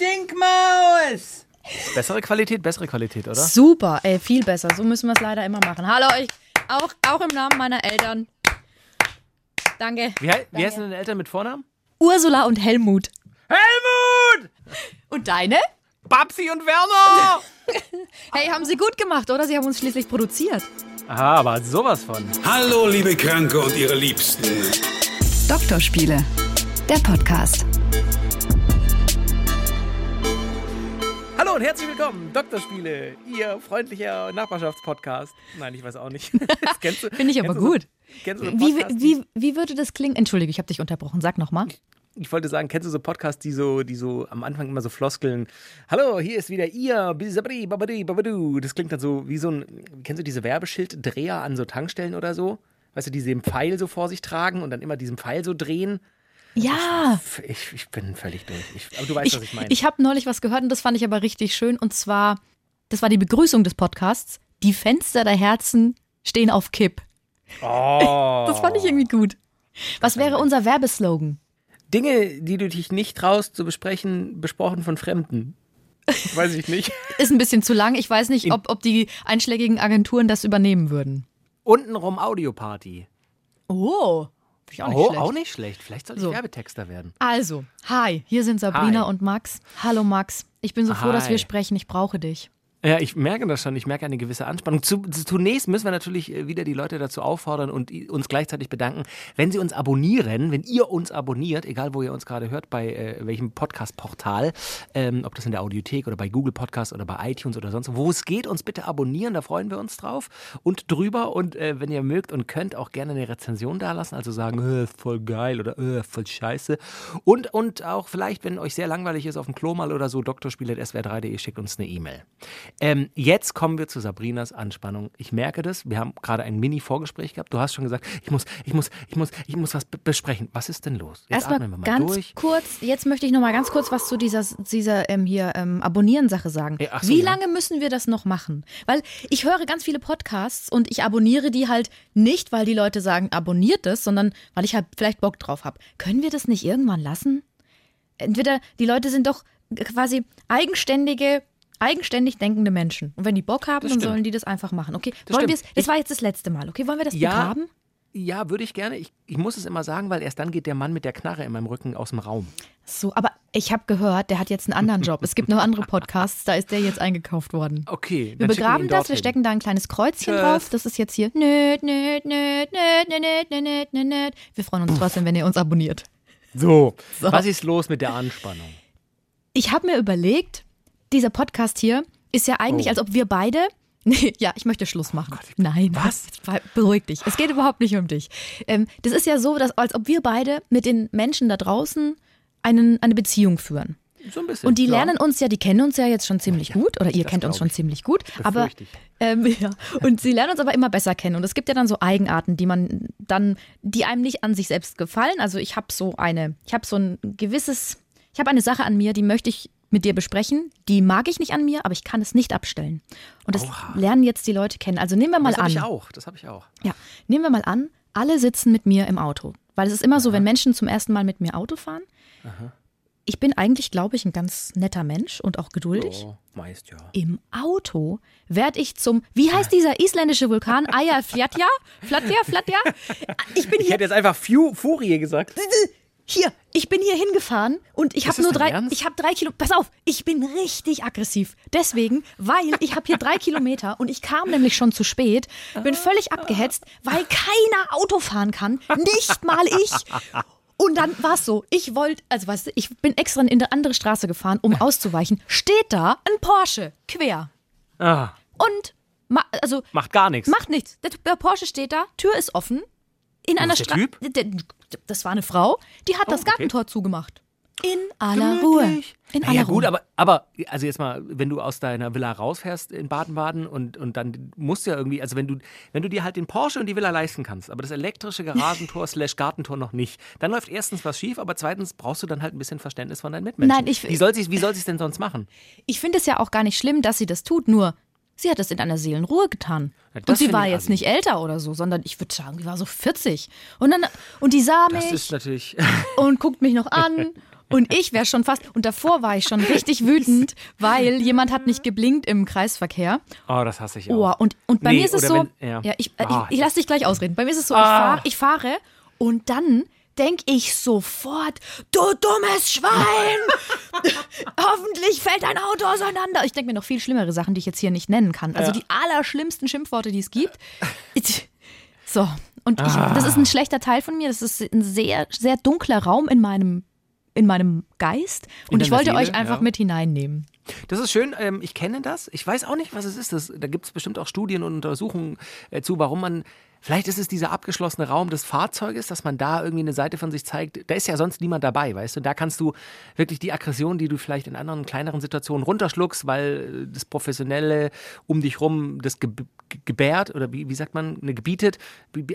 Stinkmaus! Bessere Qualität, bessere Qualität, oder? Super, ey, viel besser. So müssen wir es leider immer machen. Hallo euch, auch, auch im Namen meiner Eltern. Danke. Wie, hei- wie heißen deine Eltern mit Vornamen? Ursula und Helmut. Helmut! Und deine? Babsi und Werner! Hey, haben sie gut gemacht, oder? Sie haben uns schließlich produziert. Aha, aber sowas von. Hallo, liebe Kranke und ihre Liebsten. Doktorspiele, der Podcast. Und herzlich willkommen, Doktorspiele, Ihr freundlicher Nachbarschaftspodcast. Nein, ich weiß auch nicht. Das kennst du, Finde ich aber gut. So, kennst du so Wie, wie, wie würde das klingen? Entschuldige, ich habe dich unterbrochen. Sag nochmal. ich wollte sagen, kennst du so Podcasts, die so, die so am Anfang immer so floskeln? Hallo, hier ist wieder Ihr, Bisabri, Babadi, Babadu. Das klingt dann so wie so ein, kennst du diese Werbeschilddreher an so Tankstellen oder so? Weißt du, die den Pfeil so vor sich tragen und dann immer diesen Pfeil so drehen? Ja. Ich, ich bin völlig durch. Ich, aber du weißt, was ich meine. Ich habe neulich was gehört und das fand ich aber richtig schön. Und zwar, das war die Begrüßung des Podcasts. Die Fenster der Herzen stehen auf Kipp. oh. Das fand ich irgendwie gut. Was wäre unser Werbeslogan? Dinge, die du dich nicht traust zu besprechen, besprochen von Fremden. Weiß ich nicht. Ist ein bisschen zu lang. Ich weiß nicht, ob, ob die einschlägigen Agenturen das übernehmen würden. Untenrum Audioparty. Oh. Finde ich auch nicht oh, schlecht. auch nicht schlecht. Vielleicht soll ich So. Werbetexter werden. Also, hi, hier sind Sabrina Hi. und Max. Hallo Max. Ich bin so froh, dass Hi. wir sprechen. Ich brauche dich. Ja, ich merke das schon. Ich merke eine gewisse Anspannung. Zu, zu- zunächst müssen wir natürlich äh, wieder die Leute dazu auffordern und i- uns gleichzeitig bedanken, wenn sie uns abonnieren, wenn ihr uns abonniert, egal wo ihr uns gerade hört, bei äh, welchem Podcast-Portal, ähm, ob das in der Audiothek oder bei Google Podcast oder bei iTunes oder sonst wo es geht, uns bitte abonnieren, da freuen wir uns drauf und drüber. Und äh, wenn ihr mögt und könnt, auch gerne eine Rezension dalassen, also sagen, äh, voll geil oder äh, voll scheiße. Und, und auch vielleicht, wenn euch sehr langweilig ist auf dem Klo mal oder so, drspiele.swr3.de schickt uns eine E-Mail. Ähm, jetzt kommen wir zu Sabrinas Anspannung. Ich merke das. Wir haben gerade ein Mini-Vorgespräch gehabt. Du hast schon gesagt, ich muss, ich muss, ich muss, ich muss was be- besprechen. Was ist denn los? Jetzt Erstmal atmen wir mal ganz durch. kurz, jetzt möchte ich noch mal ganz kurz was zu dieser, dieser ähm, hier ähm, Abonnieren-Sache sagen. Ach so, Wie ja. lange müssen wir das noch machen? Weil ich höre ganz viele Podcasts und ich abonniere die halt nicht, weil die Leute sagen, abonniert es, sondern weil ich halt vielleicht Bock drauf habe. Können wir das nicht irgendwann lassen? Entweder die Leute sind doch quasi eigenständige, eigenständig denkende Menschen. Und wenn die Bock haben, dann sollen die das einfach machen. Okay, das wollen wir es? Das war jetzt das letzte Mal. Okay, wollen wir das ja, begraben? Ja, würde ich gerne. Ich, ich muss es immer sagen, weil erst dann geht der Mann mit der Knarre in meinem Rücken aus dem Raum. So, aber ich habe gehört, der hat jetzt einen anderen Job. Es gibt noch andere Podcasts, da ist der jetzt eingekauft worden. Okay. Wir begraben wir das, wir stecken da ein kleines Kreuzchen Tschüss. drauf. Das ist jetzt hier. Nöt, nöt, nöt, nöt, nöt, nöt, nöt. Wir freuen uns trotzdem, wenn ihr uns abonniert. So, so. was ist los mit der Anspannung? Ich habe mir überlegt, dieser Podcast hier ist ja eigentlich, Oh. als ob wir beide. Nee, ja, ich möchte Schluss machen. Nein, Was? Beruhig dich. Es geht überhaupt nicht um dich. Ähm, das ist ja so, dass, als ob wir beide mit den Menschen da draußen einen, eine Beziehung führen. So ein bisschen. Und die ja. lernen uns ja, die kennen uns ja jetzt schon ziemlich gut, oder ihr kennt uns schon ich. ziemlich gut, aber ähm, ja. und sie lernen uns aber immer besser kennen. Und es gibt ja dann so Eigenarten, die man dann, die einem nicht an sich selbst gefallen. Also ich habe so eine, ich habe so ein gewisses, ich habe eine Sache an mir, die möchte ich mit dir besprechen. Die mag ich nicht an mir, aber ich kann es nicht abstellen. Und das Oha. lernen jetzt die Leute kennen. Also nehmen wir mal Das habe an. ich auch. Das habe ich auch. Ja, nehmen wir mal an, alle sitzen mit mir im Auto. Weil es ist immer so, wenn Menschen zum ersten Mal mit mir Auto fahren. Ich bin eigentlich, glaube ich, ein ganz netter Mensch und auch geduldig. Oh, meist ja. Im Auto werde ich zum, wie heißt dieser isländische Vulkan? Aya Flatja? Flatja? Flatja? Ich bin Ich hier, hätte jetzt einfach Fu Furie gesagt. hier, ich bin hier hingefahren und ich habe nur drei, Ernst? ich habe drei Kilo, pass auf, ich bin richtig aggressiv. Deswegen, weil ich habe hier drei Kilometer und ich kam nämlich schon zu spät, bin völlig abgehetzt, weil keiner Auto fahren kann, nicht mal ich. Und dann war es so, ich wollte, also weißt du, ich bin extra in eine andere Straße gefahren, um auszuweichen. Steht da ein Porsche quer. Ah, Und, also, macht gar nichts. macht nichts. Der, der Porsche steht da, Tür ist offen. In einer Straße. Das war eine Frau, die hat das okay. Gartentor zugemacht. In aller Ruhe. Gemütlich. In naja, aller gut, Ruhe. aber, aber also jetzt mal, wenn du aus deiner Villa rausfährst in Baden-Baden und, und dann musst du ja irgendwie, also wenn du, wenn du dir halt den Porsche und die Villa leisten kannst, aber das elektrische Garagentor slash Gartentor noch nicht, dann läuft erstens was schief, aber zweitens brauchst du dann halt ein bisschen Verständnis von deinen Mitmenschen. Nein, ich- wie soll sie wie soll sie es denn sonst machen? Ich finde es ja auch gar nicht schlimm, dass sie das tut, nur sie hat es in einer Seelenruhe getan. Ja, das und sie war jetzt nicht älter oder so, sondern ich würde sagen, die war so 40. Und dann und die sah Das mich ist natürlich und guckt mich noch an Und ich wäre schon fast, und davor war ich schon richtig wütend, weil jemand hat nicht geblinkt im Kreisverkehr. Oh, das hasse ich Oh, auch. und, und bei Nee, mir ist es so, wenn- ja. ja. ich, Ah, ich, ich lasse dich gleich ausreden. Bei mir ist es so, Ah. ich, fahr, ich fahre und dann denke ich sofort, du dummes Schwein! Hoffentlich fällt dein Auto auseinander. Ich denke mir noch viel schlimmere Sachen, die ich jetzt hier nicht nennen kann. Also Ja. die allerschlimmsten Schimpfworte, die es gibt. So, und ich, Ah. das ist ein schlechter Teil von mir. Das ist ein sehr, sehr dunkler Raum in meinem, in meinem Geist. Und ich wollte Seele, euch einfach ja. mit hineinnehmen. Das ist schön, ähm, ich kenne das. Ich weiß auch nicht, was es ist. Das, da gibt es bestimmt auch Studien und Untersuchungen äh, zu, warum man. Vielleicht ist es dieser abgeschlossene Raum des Fahrzeuges, dass man da irgendwie eine Seite von sich zeigt. Da ist ja sonst niemand dabei, weißt du? Da kannst du wirklich die Aggression, die du vielleicht in anderen kleineren Situationen runterschluckst, weil äh, das Professionelle um dich rum das ge ge- gebärt oder wie, wie sagt man, ne, gebietet.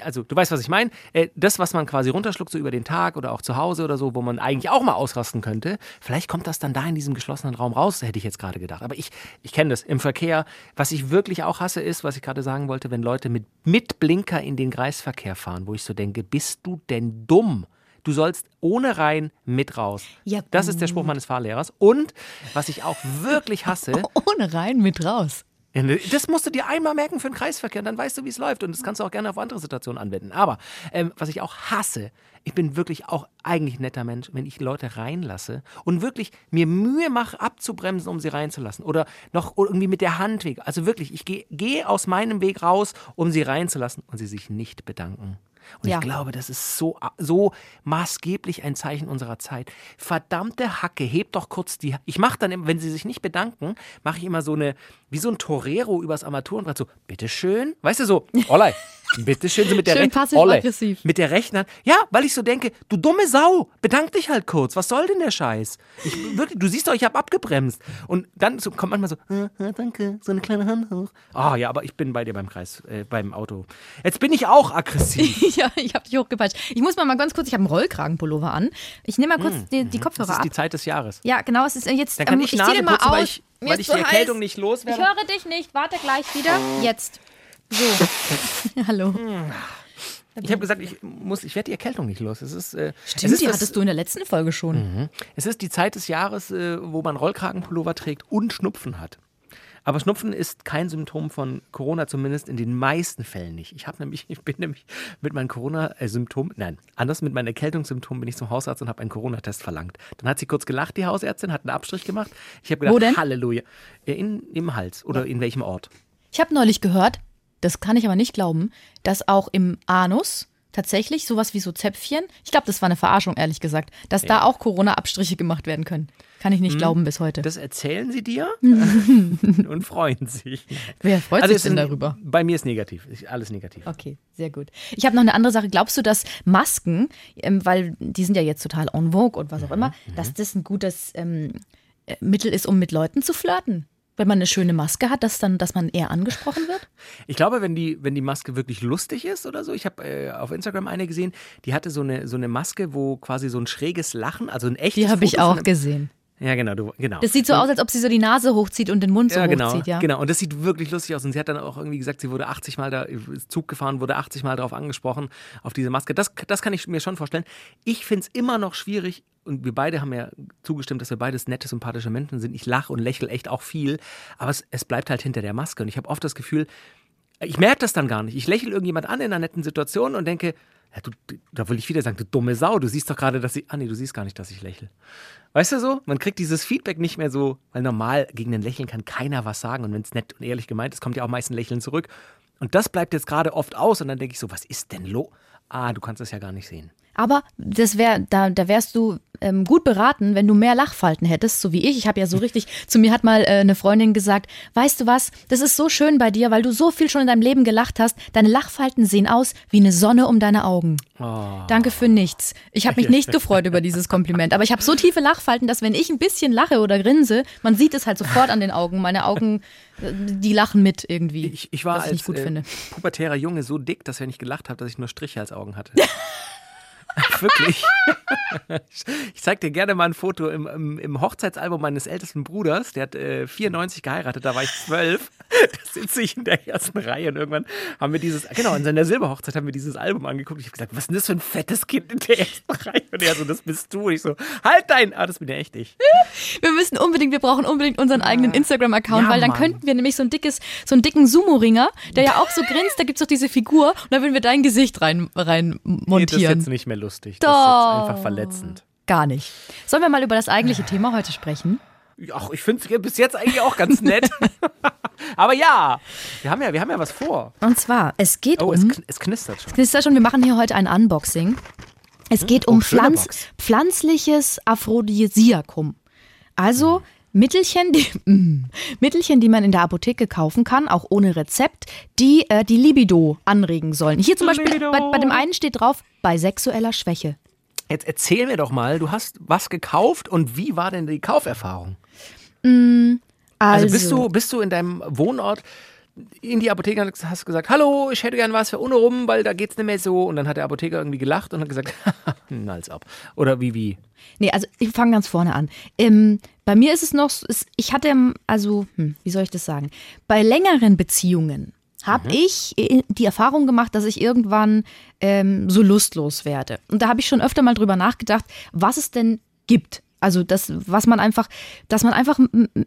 Also, du weißt, was ich meine. Äh, das, was man quasi runterschluckt, so über den Tag oder auch zu Hause oder so, wo man eigentlich auch mal ausrasten könnte, vielleicht kommt das dann da in diesem geschlossenen Raum raus, hätte ich jetzt gerade gedacht. Aber ich, ich kenne das im Verkehr. Was ich wirklich auch hasse, ist, was ich gerade sagen wollte, wenn Leute mit, mit Blinker in den Kreisverkehr fahren, wo ich so denke, bist du denn dumm? Du sollst ohne rein mit raus. Ja, das ist der Spruch meines Fahrlehrers. Und was ich auch wirklich hasse, Ohne rein, mit raus. Das musst du dir einmal merken für den Kreisverkehr, dann weißt du, wie es läuft. Und das kannst du auch gerne auf andere Situationen anwenden. Aber ähm, was ich auch hasse, ich bin wirklich auch eigentlich ein netter Mensch, wenn ich Leute reinlasse und wirklich mir Mühe mache, abzubremsen, um sie reinzulassen. Oder noch irgendwie mit der Hand weg. Also wirklich, ich gehe geh aus meinem Weg raus, um sie reinzulassen und sie sich nicht bedanken. Und Ja. ich glaube, das ist so, so maßgeblich ein Zeichen unserer Zeit. Verdammte Hacke, hebt doch kurz die. Ich mache dann, immer, wenn sie sich nicht bedanken, mache ich immer so eine, wie so ein Torero übers Armaturenbrett, so, bitteschön. Weißt du, so, Ollei, bitteschön, so mit der Schön passiv-aggressiv. Mit der rechten Hand. Ja, weil ich so denke, du dumme Sau, bedank dich halt kurz. Was soll denn der Scheiß? Ich, wirklich, du siehst doch, ich habe abgebremst. Und dann so, kommt manchmal so, äh, danke, so eine kleine Hand hoch. Ah ja, aber ich bin bei dir beim Kreis, äh, beim Auto. Jetzt bin ich auch aggressiv. ja, ich habe dich hochgepeitscht. Ich muss mal, mal ganz kurz, ich habe einen Rollkragenpullover an. Ich nehme mal kurz die, die Das Kopfhörer ist ab. die Zeit des Jahres. Ja, genau, es ist äh, jetzt. Dann kann ähm, ich zieh Nase den mal aus. weil ich, weil ist ich so die Erkältung heiß. nicht Ich loswerde. höre dich nicht. Warte gleich wieder. Jetzt. So. Hallo. Ich habe gesagt, ich muss, ich werde die Erkältung nicht los. Es ist, äh, es Stimmt, ist die das- hattest du in der letzten Folge schon. Es ist die Zeit des Jahres, äh, wo man Rollkragenpullover trägt und Schnupfen hat. Aber Schnupfen ist kein Symptom von Corona, zumindest in den meisten Fällen nicht. Ich habe nämlich, ich bin nämlich mit meinen Corona-Symptomen, nein, anders mit meinen Erkältungssymptomen bin ich zum Hausarzt und habe einen Corona-Test verlangt. Dann hat sie kurz gelacht, die Hausärztin, hat einen Abstrich gemacht. Ich habe gedacht, Wo denn? Halleluja. Ja, In, Im Hals oder in welchem Ort? Ich habe neulich gehört, das kann ich aber nicht glauben, dass auch im Anus tatsächlich sowas wie so Zäpfchen, ich glaube, das war eine Verarschung, ehrlich gesagt, dass da auch Corona-Abstriche gemacht werden können. Kann ich nicht glauben bis heute. Hm. Das erzählen sie dir und freuen sich. Wer freut Also sich denn darüber? Bei mir ist negativ. Alles negativ. Okay, sehr gut. Ich habe noch eine andere Sache. Glaubst du, dass Masken, ähm, weil die sind ja jetzt total en vogue und was Mhm, auch immer, dass das ein gutes ähm, äh, Mittel ist, um mit Leuten zu flirten? Wenn man eine schöne Maske hat, dass dann, dass man eher angesprochen wird? Ich glaube, wenn die, wenn die Maske wirklich lustig ist oder so, ich habe äh, auf Instagram eine gesehen, die hatte so eine, so eine Maske, wo quasi so ein schräges Lachen, also ein echtes Die habe ich auch gesehen. Ja, genau, du, genau. Das sieht so aus, als ob sie so die Nase hochzieht und den Mund so ja, genau, hochzieht, ja. genau. Und das sieht wirklich lustig aus. Und sie hat dann auch irgendwie gesagt, sie wurde 80 Mal da, Zug gefahren, wurde 80 Mal darauf angesprochen, auf diese Maske. Das, das kann ich mir schon vorstellen. Ich finde es immer noch schwierig, und wir beide haben ja zugestimmt, dass wir beides nette, sympathische Menschen sind. Ich lache und lächle echt auch viel, aber es, es bleibt halt hinter der Maske. Und ich habe oft das Gefühl, ich merke das dann gar nicht. Ich lächle irgendjemand an in einer netten Situation und denke, ja, du- da will ich wieder sagen, du dumme Sau, du siehst doch gerade, dass ich. Ah, nee, du siehst gar nicht, dass ich lächle. Weißt du so? Man kriegt dieses Feedback nicht mehr so, weil normal gegen ein Lächeln kann keiner was sagen. Und wenn es nett und ehrlich gemeint ist, kommt ja auch meist ein Lächeln zurück. Und das bleibt jetzt gerade oft aus. Und dann denke ich so, was ist denn lo? Ah, du kannst es ja gar nicht sehen. Aber das wär, da, da wärst du ähm, gut beraten, wenn du mehr Lachfalten hättest, so wie ich. Ich habe ja so richtig, zu mir hat mal äh, eine Freundin gesagt, weißt du was, das ist so schön bei dir, weil du so viel schon in deinem Leben gelacht hast. Deine Lachfalten sehen aus wie eine Sonne um deine Augen. Danke für nichts. Ich habe mich nicht gefreut über dieses Kompliment, aber ich habe so tiefe Lachfalten, dass wenn ich ein bisschen lache oder grinse, man sieht es halt sofort an den Augen. Meine Augen, äh, die lachen mit irgendwie. Ich, ich war ich als gut äh, finde. pubertärer Junge so dick, dass wenn ich gelacht habe, dass ich nur Striche als Augen hatte. Wirklich. Ich zeig dir gerne mal ein Foto im, im, im Hochzeitsalbum meines ältesten Bruders. Der hat äh, 94 geheiratet, da war ich zwölf. Da sitze ich in der ersten Reihe und irgendwann haben wir dieses, genau, an seiner Silberhochzeit haben wir dieses Album angeguckt. Ich habe gesagt, was ist denn das für ein fettes Kind in der ersten Reihe? Und er so, das bist du. Und ich so, halt dein, ah, das bin ja echt ich. Wir müssen unbedingt, wir brauchen unbedingt unseren eigenen Instagram-Account, Ja, weil dann Mann. könnten wir nämlich so ein dickes, so einen dicken Sumo-Ringer, der ja auch so grinst, da gibt's doch diese Figur und da würden wir dein Gesicht rein, rein Nee, das ist montieren. jetzt nicht mehr lustig. Das ist Doch. jetzt einfach verletzend. Gar nicht. Sollen wir mal über das eigentliche Thema heute sprechen? Ach, ich finde es bis jetzt eigentlich auch ganz nett. Aber ja, wir haben ja, wir haben ja was vor. Und zwar, es geht Oh, um. es, kn- es knistert schon. Das ist ja schon, wir machen hier heute ein Unboxing. Es geht um oh, Pflanz, Box. pflanzliches Aphrodisiakum. Also Mittelchen, die, mm, Mittelchen, die man in der Apotheke kaufen kann, auch ohne Rezept, die äh, die Libido anregen sollen. Hier zum Beispiel, bei, bei dem einen steht drauf, bei sexueller Schwäche. Jetzt erzähl mir doch mal, du hast was gekauft und wie war denn die Kauferfahrung? Also, Also, bist du bist du in deinem Wohnort in die Apotheke und hast gesagt, hallo, ich hätte gern was für ohne rum, weil da geht's nicht mehr so. Und dann hat der Apotheker irgendwie gelacht und hat gesagt, nals ab. Oder wie, wie? Nee, also ich fange ganz vorne an. Ähm, bei mir ist es noch, so- ist, ich hatte, ähm, also, hm, wie soll ich das sagen? Bei längeren Beziehungen habe ich äh, die Erfahrung gemacht, dass ich irgendwann ähm, so lustlos werde. Und da habe ich schon öfter mal drüber nachgedacht, was es denn gibt. Also das, was man einfach, dass man einfach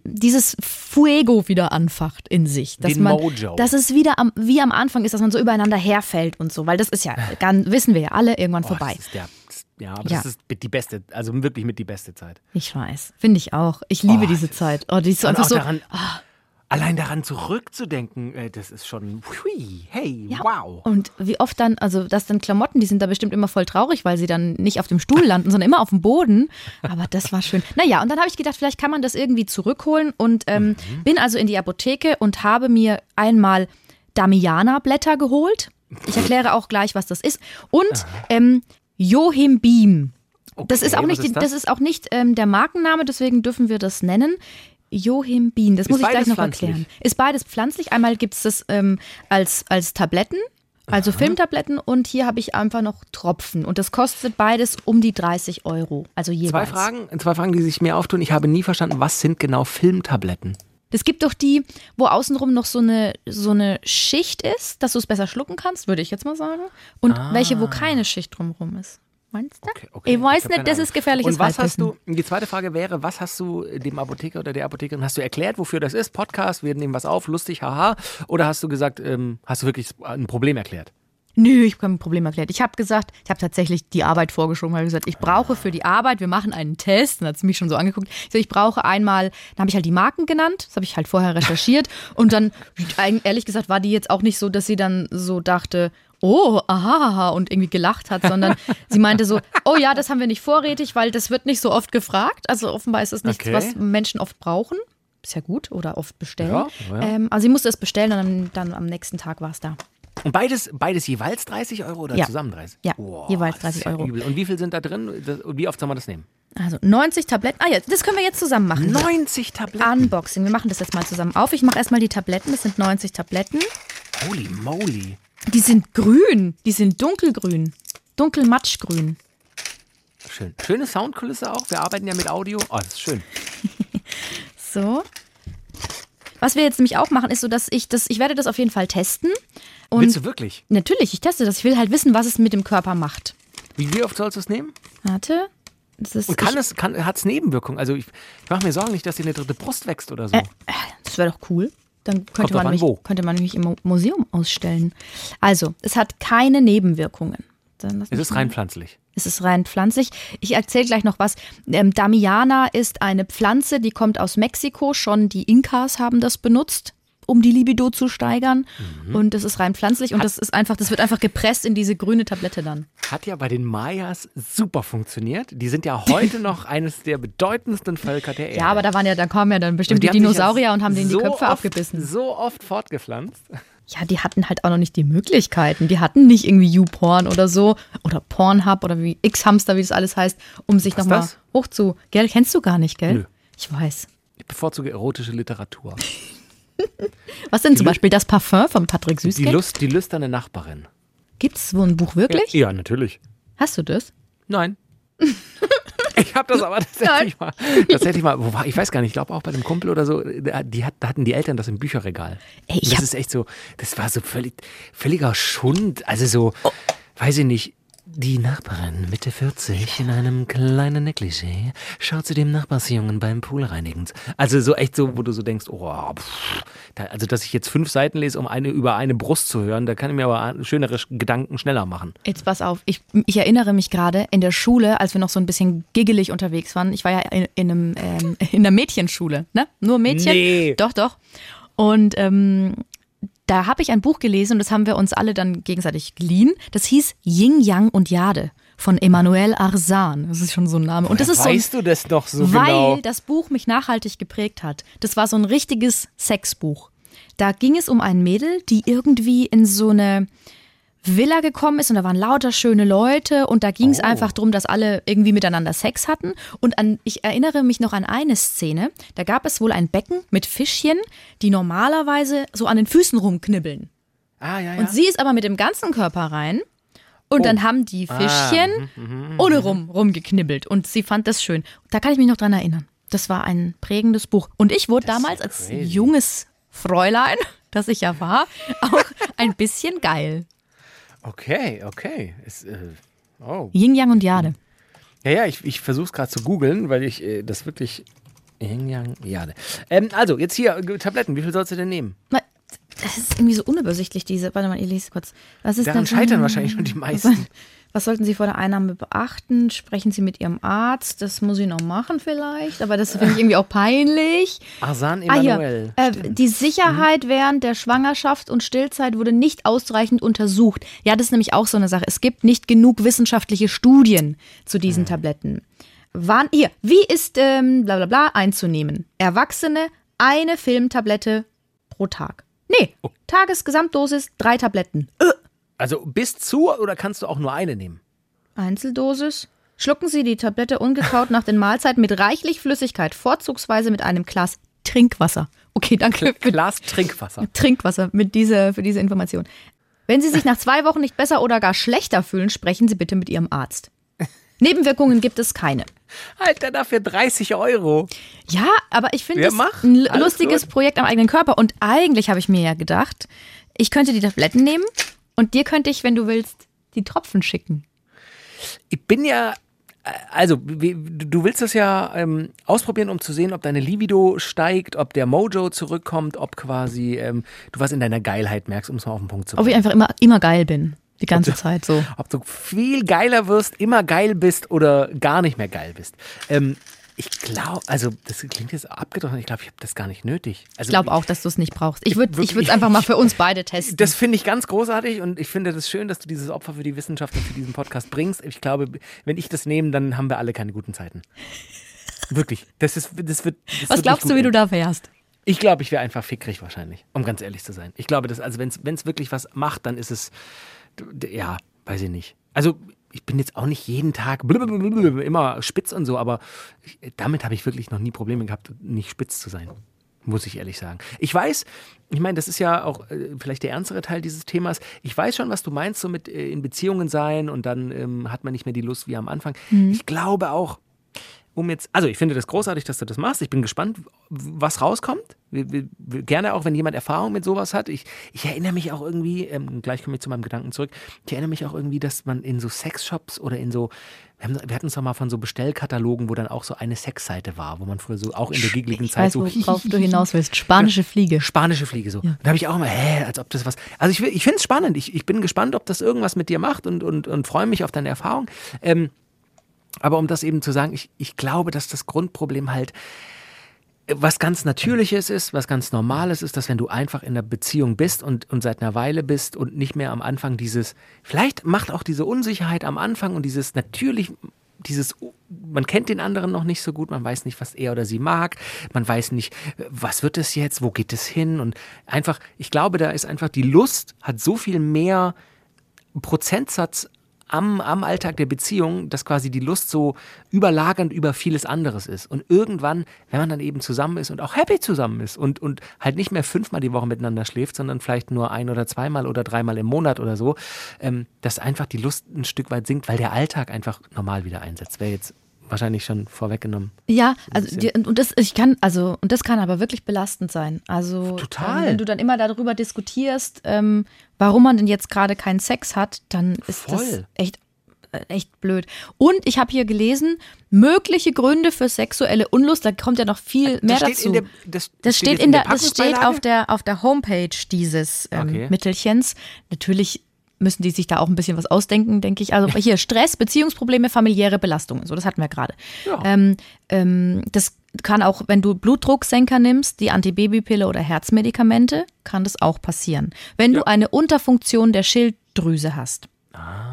dieses Fuego wieder anfacht in sich. Dass Den man, Mojo. Dass es wieder am, wie am Anfang ist, dass man so übereinander herfällt und so. Weil das ist ja, ganz, wissen wir ja alle, irgendwann Oh, vorbei. Das ist der, ja, aber Ja. das ist die beste, also wirklich mit die beste Zeit. Ich weiß. Finde ich auch. Ich liebe Oh, diese Zeit. Oh, die ist so Und einfach so. daran, allein daran zurückzudenken, äh, das ist schon, hui, hey, Ja. wow. Und wie oft dann, also das dann Klamotten, die sind da bestimmt immer voll traurig, weil sie dann nicht auf dem Stuhl landen, sondern immer auf dem Boden. Aber das war schön. Naja, und dann habe ich gedacht, vielleicht kann man das irgendwie zurückholen und ähm, bin also in die Apotheke und habe mir einmal Damiana-Blätter geholt. Ich erkläre auch gleich, was das ist. Und ähm, Johimbim. Das ist Okay, auch nicht, ist das? das ist auch nicht ähm, der Markenname, deswegen dürfen wir das nennen. Johimbin, das muss ich gleich noch pflanzlich? erklären. Ist beides pflanzlich. Einmal gibt es das ähm, als, als Tabletten, also Filmtabletten und hier habe ich einfach noch Tropfen und das kostet beides um die 30 Euro, also Zwei jeweils. Fragen, zwei Fragen, die sich mir auftun. Ich habe nie verstanden, was sind genau Filmtabletten? Es gibt doch die, wo außenrum noch so eine, so eine Schicht ist, dass du es besser schlucken kannst, würde ich jetzt mal sagen. Und welche, wo keine Schicht drumherum ist. Meinst du? Okay, okay. Ich weiß hab nicht, das ist gefährliches Und was hast du, die zweite Frage wäre, was hast du dem Apotheker oder der Apothekerin, hast du erklärt, wofür das ist? Podcast, wir nehmen was auf, lustig, haha. Oder hast du gesagt, ähm, hast du wirklich ein Problem erklärt? Nö, ich habe kein Problem erklärt. Ich habe gesagt, ich habe tatsächlich die Arbeit vorgeschoben, habe gesagt, ich brauche für die Arbeit, wir machen einen Test, dann hat sie mich schon so angeguckt. Ich, so, ich brauche einmal, dann habe ich halt die Marken genannt, das habe ich halt vorher recherchiert und dann, ehrlich gesagt, war die jetzt auch nicht so, dass sie dann so dachte, oh, aha, und irgendwie gelacht hat, sondern sie meinte so, oh ja, das haben wir nicht vorrätig, weil das wird nicht so oft gefragt. Also offenbar ist es nichts, Okay. was Menschen oft brauchen. Ist ja gut oder oft bestellen. Ja, ja. Ähm, also sie musste es bestellen und dann, dann am nächsten Tag war es da. Und beides, beides jeweils 30 Euro oder Ja. zusammen 30? Ja, jeweils das ist 30 Euro. übel. Und wie viel sind da drin? Und wie oft soll man das nehmen? Also 90 Tabletten. Ah ja, das können wir jetzt zusammen machen. 90 Tabletten. Unboxing. Wir machen das jetzt mal zusammen auf. Ich mache erstmal die Tabletten. Das sind 90 Tabletten. Holy moly. Die sind grün. Die sind dunkelgrün. Dunkelmatschgrün. Schön. Schöne Soundkulisse auch. Wir arbeiten ja mit Audio. Oh, das ist schön. So. Was wir jetzt nämlich auch machen, ist so, dass ich das, ich werde das auf jeden Fall testen. Und Willst du wirklich? natürlich, ich teste das. Ich will halt wissen, was es mit dem Körper macht. Wie, wie oft sollst du es nehmen? Warte. Das ist, Und kann ich, es, kann, hat es Nebenwirkungen? Also ich, ich mache mir Sorgen nicht, dass dir eine dritte Brust wächst oder so. Äh, das wäre doch cool. Dann könnte man, an, mich, wo. könnte man nämlich im Mu- Museum ausstellen. Also, es hat keine Nebenwirkungen. Es mich ist rein pflanzlich. Es ist rein pflanzlich. Ich erzähle gleich noch was. Ähm, Damiana ist eine Pflanze, die kommt aus Mexiko. Schon die Inkas haben das benutzt, um die Libido zu steigern. Mhm. Und das ist rein pflanzlich und das ist einfach, das wird einfach gepresst in diese grüne Tablette dann. Hat ja bei den Mayas super funktioniert. Die sind ja heute noch eines der bedeutendsten Völker der Erde. Ja, aber da waren ja, da kamen ja dann bestimmt die, ja Dinosaurier und haben denen so die Köpfe oft, abgebissen. So oft fortgepflanzt. Ja, die hatten halt auch noch nicht die Möglichkeiten. Die hatten nicht irgendwie YouPorn oder so oder Pornhub oder wie X-Hamster, wie das alles heißt, um sich nochmal hochzu. Gell, kennst du gar nicht, gell? Nö. Ich weiß. Ich bevorzuge erotische Literatur. Was denn zum Lü- Beispiel das Parfum von Patrick Die, Süßgeld? Lust, die lüsterne Nachbarin. Gibt es so ein Buch wirklich? Ja, natürlich. Hast du das? Nein. Ich habe das aber tatsächlich mal, tatsächlich mal, wo war, ich weiß gar nicht, ich glaube auch bei einem Kumpel oder so, die hat, da hatten die Eltern das im Bücherregal. Ey, das ist echt so, das war so völlig, völliger Schund, also so, Oh. weiß ich nicht. Die Nachbarin, Mitte 40, in einem kleinen Negligé, schaut zu dem Nachbarsjungen beim Pool reinigen. Also so echt so, wo du so denkst, oh, pff, da, also dass ich jetzt fünf Seiten lese, um eine über eine Brust zu hören, da kann ich mir aber schönere Gedanken schneller machen. Jetzt pass auf, ich, ich erinnere mich gerade in der Schule, als wir noch so ein bisschen giggelig unterwegs waren. Ich war ja in, in, einem, ähm, in einer Mädchenschule, ne? Nur Mädchen. Nee. Doch, doch. Und ähm, da habe ich ein Buch gelesen und das haben wir uns alle dann gegenseitig geliehen. Das hieß Yin, Yang und Jade von Emmanuel Arzan. Das ist schon so ein Name. Und das ist so ein, weißt du das noch so weil genau? das Buch mich nachhaltig geprägt hat. Das war so ein richtiges Sexbuch. Da ging es um ein Mädel, die irgendwie in so eine Villa gekommen ist und da waren lauter schöne Leute und da ging es Oh. einfach darum, dass alle irgendwie miteinander Sex hatten. Und an, ich erinnere mich noch an eine Szene, da gab es wohl ein Becken mit Fischchen, die normalerweise so an den Füßen rumknibbeln. Ah, ja, ja. Und sie ist aber mit dem ganzen Körper rein. Und dann haben die Fischchen ohne rum rumgeknibbelt. Und sie fand das schön. Da kann ich mich noch dran erinnern. Das war ein prägendes Buch. Und ich wurde damals als junges Fräulein, das ich ja war, auch ein bisschen geil. Okay, okay. Ist, äh, oh. Yin, Yang und Jade. Ja, ja, ich, ich versuche es gerade zu googeln, weil ich äh, das wirklich. Yin Yang Jade. Ähm, also, jetzt hier, äh, Tabletten, wie viel sollst du denn nehmen? Ma- Das ist irgendwie so unübersichtlich, diese. Warte mal, ihr lest kurz. Was ist Daran scheitern wahrscheinlich schon die meisten. Was, sollten Sie vor der Einnahme beachten? Sprechen Sie mit Ihrem Arzt. Das muss ich noch machen vielleicht, aber das finde ich irgendwie auch peinlich. Arsan Ah Emanuel. ja, äh, die Sicherheit während der Schwangerschaft und Stillzeit wurde nicht ausreichend untersucht. Ja, das ist nämlich auch so eine Sache. Es gibt nicht genug wissenschaftliche Studien zu diesen Tabletten. Wann, hier, wie ist ähm, bla bla bla einzunehmen? Erwachsene eine Filmtablette pro Tag. Nee, Tagesgesamtdosis drei Tabletten. Also bis zu oder kannst du auch nur eine nehmen? Einzeldosis. Schlucken Sie die Tablette ungekaut nach den Mahlzeiten mit reichlich Flüssigkeit, vorzugsweise mit einem Glas Trinkwasser. Okay, danke Glas Trinkwasser. Trinkwasser mit dieser, für diese Information. Wenn Sie sich nach zwei Wochen nicht besser oder gar schlechter fühlen, sprechen Sie bitte mit Ihrem Arzt. Nebenwirkungen gibt es keine. Alter, dafür 30 Euro. Ja, aber ich finde es ein lustiges gut. Projekt am eigenen Körper. Und eigentlich habe ich mir ja gedacht, ich könnte die Tabletten nehmen und dir könnte ich, wenn du willst, die Tropfen schicken. Ich bin ja. Also, du willst das ja ähm, ausprobieren, um zu sehen, ob deine Libido steigt, ob der Mojo zurückkommt, ob quasi ähm, du was in deiner Geilheit merkst, um es mal auf den Punkt zu Ob bringen. ich einfach immer, immer geil bin. Die ganze Zeit so. Ob du viel geiler wirst, immer geil bist oder gar nicht mehr geil bist. Ähm, ich glaube, also das klingt jetzt abgedroschen, ich glaube, ich habe das gar nicht nötig. Also, Ich glaube auch, dass du es nicht brauchst. Ich würde es einfach mal für uns beide testen. Das finde ich ganz großartig und ich finde das schön, dass du dieses Opfer für die Wissenschaft und für diesen Podcast bringst. Ich glaube, wenn ich das nehme, dann haben wir alle keine guten Zeiten. Wirklich. Das ist, das wird. Das Was wird glaubst du, wie du enden. da wärst? Ich glaube, ich wäre einfach fickrig wahrscheinlich, um ganz ehrlich zu sein. Ich glaube, dass, also wenn es wirklich was macht, dann ist es, ja, weiß ich nicht. Also ich bin jetzt auch nicht jeden Tag immer spitz und so, aber ich, damit habe ich wirklich noch nie Probleme gehabt, nicht spitz zu sein. Muss ich ehrlich sagen. Ich weiß, ich meine, das ist ja auch äh, vielleicht der ernstere Teil dieses Themas. Ich weiß schon, was du meinst, so mit äh, in Beziehungen sein und dann ähm, hat man nicht mehr die Lust wie am Anfang. Ich glaube auch, um jetzt, also ich finde das großartig, dass du das machst. Ich bin gespannt, was rauskommt. Gerne auch, wenn jemand Erfahrung mit sowas hat. Ich, ich erinnere mich auch irgendwie, ähm, gleich komme ich zu meinem Gedanken zurück, ich erinnere mich auch irgendwie, dass man in so Sexshops oder in so, wir, haben, wir hatten es doch mal von so Bestellkatalogen, wo dann auch so eine Sexseite war, wo man früher so auch in der giggligen Ich Zeit weiß, so worauf du hinaus willst. Spanische Fliege. Spanische Fliege so. Da habe ich auch immer, hä, als ob das was. Also ich, ich finde es spannend. Ich, ich bin gespannt, ob das irgendwas mit dir macht und, und, und freue mich auf deine Erfahrung. Ähm, aber um das eben zu sagen, ich, ich glaube, dass das Grundproblem halt äh, was ganz Natürliches ist, was ganz Normales ist, dass wenn du einfach in einer Beziehung bist und, und seit einer Weile bist und nicht mehr am Anfang dieses, vielleicht macht auch diese Unsicherheit am Anfang und dieses natürlich, dieses, man kennt den anderen noch nicht so gut, man weiß nicht, was er oder sie mag, man weiß nicht, was wird es jetzt, wo geht es hin und einfach, ich glaube, da ist einfach die Lust, hat so viel mehr Prozentsatz am, am Alltag der Beziehung, dass quasi die Lust so überlagernd über vieles anderes ist. Und irgendwann, wenn man dann eben zusammen ist und auch happy zusammen ist und, und halt nicht mehr fünfmal die Woche miteinander schläft, sondern vielleicht nur ein oder zweimal oder dreimal im Monat oder so, ähm, dass einfach die Lust ein Stück weit sinkt, weil der Alltag einfach normal wieder einsetzt. Wäre jetzt wahrscheinlich schon vorweggenommen. Ja, also die, und das ich kann also und das kann aber wirklich belastend sein. Also Total. ähm, wenn du dann immer darüber diskutierst, ähm, warum man denn jetzt gerade keinen Sex hat, dann ist das Voll. echt äh, echt blöd. Und ich habe hier gelesen, mögliche Gründe für sexuelle Unlust, da kommt ja noch viel mehr das steht dazu. in der, das, Das steht, in der, das steht auf der, auf der Homepage dieses ähm, Okay. Mittelchens. Natürlich müssen die sich da auch ein bisschen was ausdenken, denke ich. Also hier Stress, Beziehungsprobleme, familiäre Belastungen. So, das hatten wir gerade. Ja. Ähm, ähm, das kann auch, wenn du Blutdrucksenker nimmst, die Antibabypille oder Herzmedikamente, kann das auch passieren. Wenn du eine Unterfunktion der Schilddrüse hast,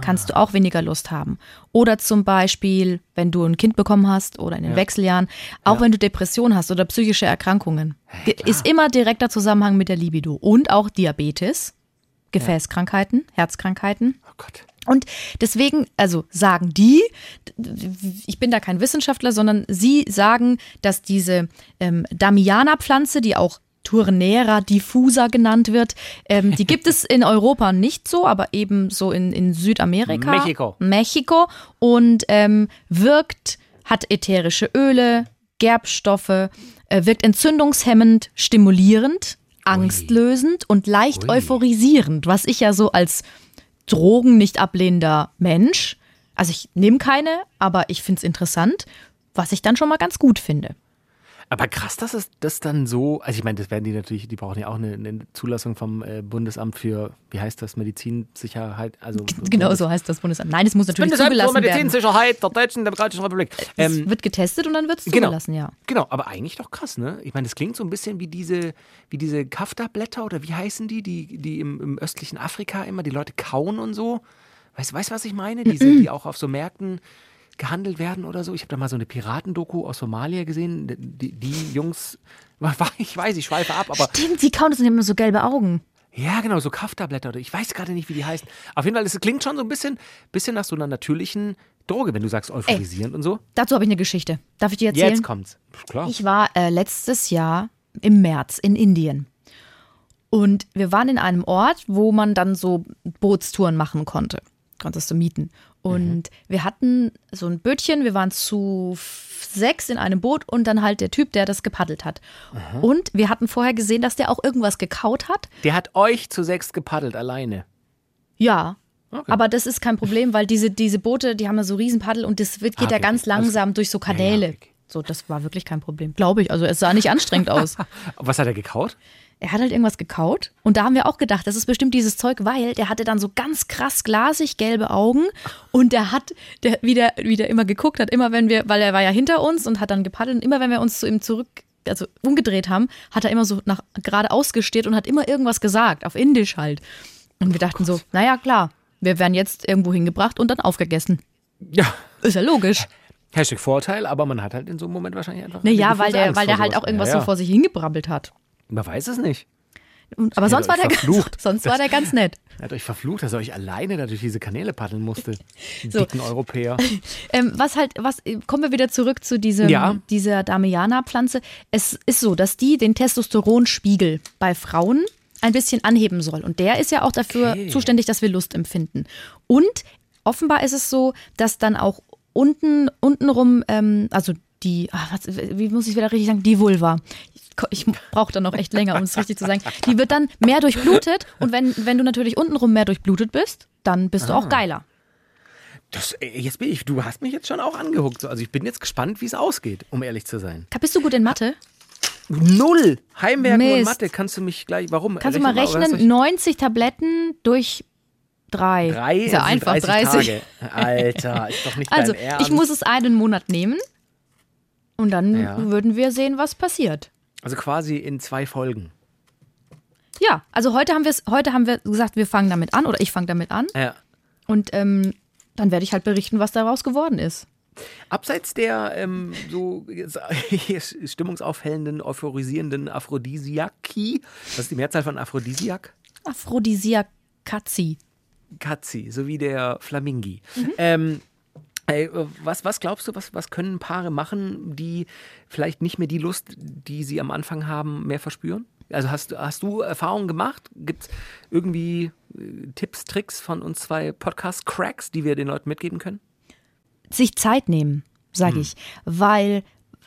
kannst du auch weniger Lust haben. Oder zum Beispiel, wenn du ein Kind bekommen hast oder in den Wechseljahren, auch wenn du Depressionen hast oder psychische Erkrankungen, ist immer direkter Zusammenhang mit der Libido. Und auch Diabetes, Gefäßkrankheiten, Herzkrankheiten. Oh Gott. Und deswegen, also sagen die, ich bin da kein Wissenschaftler, sondern sie sagen, dass diese ähm, Damiana-Pflanze, die auch Turnera diffusa genannt wird, ähm, die gibt es in Europa nicht so, aber eben so in, in Südamerika. Mexiko. Mexiko und ähm, wirkt, hat ätherische Öle, Gerbstoffe, äh, wirkt entzündungshemmend, stimulierend, angstlösend und leicht Ui. euphorisierend, was ich ja so als Drogen nicht ablehnender Mensch, also ich nehme keine, aber ich finde es interessant, was ich dann schon mal ganz gut finde. Aber krass, dass es das dann so, also ich meine, das werden die natürlich, die brauchen ja auch eine, eine Zulassung vom äh, Bundesamt für, wie heißt das, Medizinsicherheit, also Genau so heißt das Bundesamt. Nein, es muss natürlich Bundesamt für zugelassen werden. Medizinsicherheit der Deutschen Demokratischen Republik. Es Ähm, wird getestet und dann wird es genau. zugelassen, ja. Genau, aber eigentlich doch krass, ne? Ich meine, das klingt so ein bisschen wie diese, wie diese Kafta-Blätter oder wie heißen die, die, die im, im östlichen Afrika immer die Leute kauen und so. Weißt du, was ich meine? Diese, die auch auf so Märkten gehandelt werden oder so. Ich habe da mal so eine Piratendoku aus Somalia gesehen. Die, die Jungs, ich weiß, ich schweife ab, aber Stimmt, sie kauen das und haben immer so gelbe Augen. ja, genau, so Kafta-Blätter oder ich weiß gerade nicht, wie die heißen. Auf jeden Fall, es klingt schon so ein bisschen, bisschen nach so einer natürlichen Droge, wenn du sagst euphorisierend und so. Dazu habe ich eine Geschichte. Darf ich dir erzählen? Jetzt kommt's. Klar. Ich war äh, letztes Jahr im März in Indien. Und wir waren in einem Ort, wo man dann so Bootstouren machen konnte. Konntest du mieten. Und wir hatten so ein Bötchen, wir waren zu sechs in einem Boot und dann halt der Typ, der das gepaddelt hat. Und wir hatten vorher gesehen, dass der auch irgendwas gekaut hat. Der hat euch zu sechs gepaddelt alleine. Ja. Okay. Aber das ist kein Problem, weil diese, diese Boote, die haben ja so Riesenpaddel und das geht Ah, ja ganz langsam durch so Kanäle. Ja, ja, okay. So, das war wirklich kein Problem. Glaube ich. Also es sah nicht anstrengend aus. Was hat er gekaut? Er hat halt irgendwas gekaut und da haben wir auch gedacht, das ist bestimmt dieses Zeug, weil der hatte dann so ganz krass glasig gelbe Augen und der hat, der wieder, wieder immer geguckt hat, immer wenn wir, weil er war ja hinter uns und hat dann gepaddelt und immer wenn wir uns zu ihm zurück, also umgedreht haben, hat er immer so nach geradeaus gestiert und hat immer irgendwas gesagt, auf Indisch halt. Und wir dachten so, naja, klar, wir werden jetzt irgendwo hingebracht und dann aufgegessen. Ja. Ist ja logisch. Hashtag Vorteil, aber man hat halt in so einem Moment wahrscheinlich einfach. Naja, weil der, weil der halt auch irgendwas ja, ja. so vor sich hingebrabbelt hat. Man weiß es nicht. Und, aber sonst war, der, verflucht. sonst war der ganz nett. Er hat euch verflucht, dass er euch alleine da durch diese Kanäle paddeln musste. Die So. dicken Europäer. Ähm, was halt, was, kommen wir wieder zurück zu diesem, Ja. dieser Damiana-Pflanze. Es ist so, dass die den Testosteronspiegel bei Frauen ein bisschen anheben soll. Und der ist ja auch dafür Okay. zuständig, dass wir Lust empfinden. Und offenbar ist es so, dass dann auch unten, untenrum, ähm, also die, ah, was, wie muss ich wieder richtig sagen, die Vulva. Ich, brauche da noch echt länger, um es richtig zu sagen. Die wird dann mehr durchblutet und wenn, wenn du natürlich untenrum mehr durchblutet bist, dann bist du Ah. auch geiler. Das, äh, jetzt bin ich, du hast mich jetzt schon auch angehuckt. So, Also ich bin jetzt gespannt, wie es ausgeht, um ehrlich zu sein. Bist du gut in Mathe? Null! Heimwerken und. Mathe kannst du mich gleich. Warum? Kannst du mal rechnen? soll 90 Tabletten durch drei. Drei Ist ja sind einfach 30 30. Tage. Alter, ist doch nicht Also, ich muss es einen Monat nehmen und dann Ja. würden wir sehen, was passiert. Also quasi in zwei Folgen. Ja, also heute haben wir heute haben wir gesagt, wir fangen damit an oder ich fange damit an Ja. und ähm, dann werde ich halt berichten, was daraus geworden ist. Abseits der ähm, so stimmungsaufhellenden, euphorisierenden Aphrodisiaki, was ist die Mehrzahl von Aphrodisiak? Aphrodisiakazi. Katzi, so wie der Flamingi. Mhm. Ähm, was, was glaubst du, was, was können Paare machen, die vielleicht nicht mehr die Lust, die sie am Anfang haben, mehr verspüren? Also hast, du- hast du Erfahrungen gemacht? Gibt es irgendwie äh, Tipps, Tricks von uns zwei Podcast-Cracks, die wir den Leuten mitgeben können? sich Zeit nehmen, sage ich, weil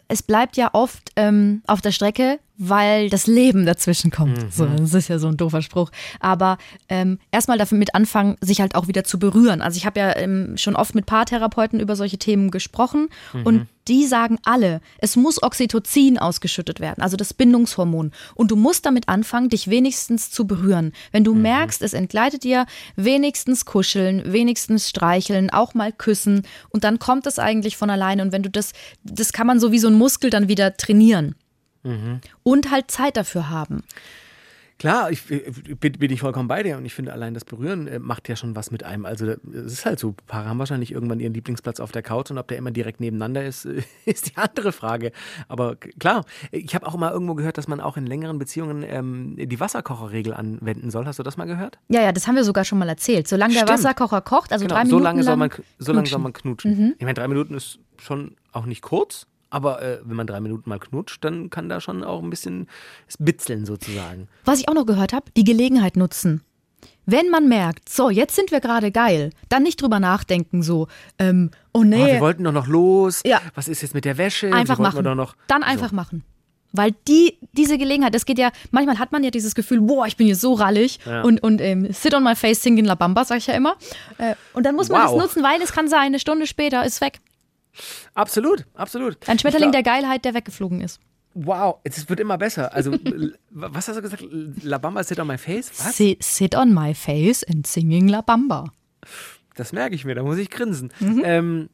es bleibt ja oft ähm, auf der Strecke, weil das Leben dazwischen kommt. So, das ist ja so ein doofer Spruch. Aber ähm, erstmal damit anfangen, sich halt auch wieder zu berühren. Also ich habe ja ähm, schon oft mit Paartherapeuten über solche Themen gesprochen und die sagen alle, es muss Oxytocin ausgeschüttet werden, also das Bindungshormon. Und du musst damit anfangen, dich wenigstens zu berühren. Wenn du merkst, es entgleitet dir, wenigstens kuscheln, wenigstens streicheln, auch mal küssen und dann kommt es eigentlich von alleine. Und wenn du das, das kann man so wie so ein Muskel dann wieder trainieren. Und halt Zeit dafür haben. Klar, ich, äh, bin, bin ich vollkommen bei dir und ich finde allein das Berühren äh, macht ja schon was mit einem. Also es ist halt so, Paare haben wahrscheinlich irgendwann ihren Lieblingsplatz auf der Couch und ob der immer direkt nebeneinander ist, ist die andere Frage. Aber klar, ich habe auch mal irgendwo gehört, dass man auch in längeren Beziehungen ähm, die Wasserkocherregel anwenden soll. Hast du das mal gehört? Ja, ja, das haben wir sogar schon mal erzählt. Solange der Stimmt. Wasserkocher kocht, also drei so Minuten lange soll man, so lange soll man knutschen. Ich meine, drei Minuten ist schon auch nicht kurz. Aber äh, wenn man drei Minuten mal knutscht, dann kann da schon auch ein bisschen bitzeln sozusagen. Was ich auch noch gehört habe, die Gelegenheit nutzen. Wenn man merkt, so, jetzt sind wir gerade geil, dann nicht drüber nachdenken, so, ähm, oh Oh, nee, wir wollten doch noch los. Ja. Was ist jetzt mit der Wäsche? einfach machen. Noch dann einfach machen. Weil die, diese Gelegenheit, das geht ja, manchmal hat man ja dieses Gefühl, boah, ich bin hier so rallig Ja. und, und ähm, sit on my face, sing in La Bamba, sag ich ja immer. Äh, und dann muss man Wow. das nutzen, weil es kann sein, eine Stunde später ist weg. Absolut, absolut. Ein Schmetterling der Geilheit, der weggeflogen ist. Wow, es wird immer besser. Also, was hast du gesagt? La Bamba sit on my face? Was? Sit, sit on my face and singing La Bamba. Das merke ich mir, da muss ich grinsen. Mhm. Ähm,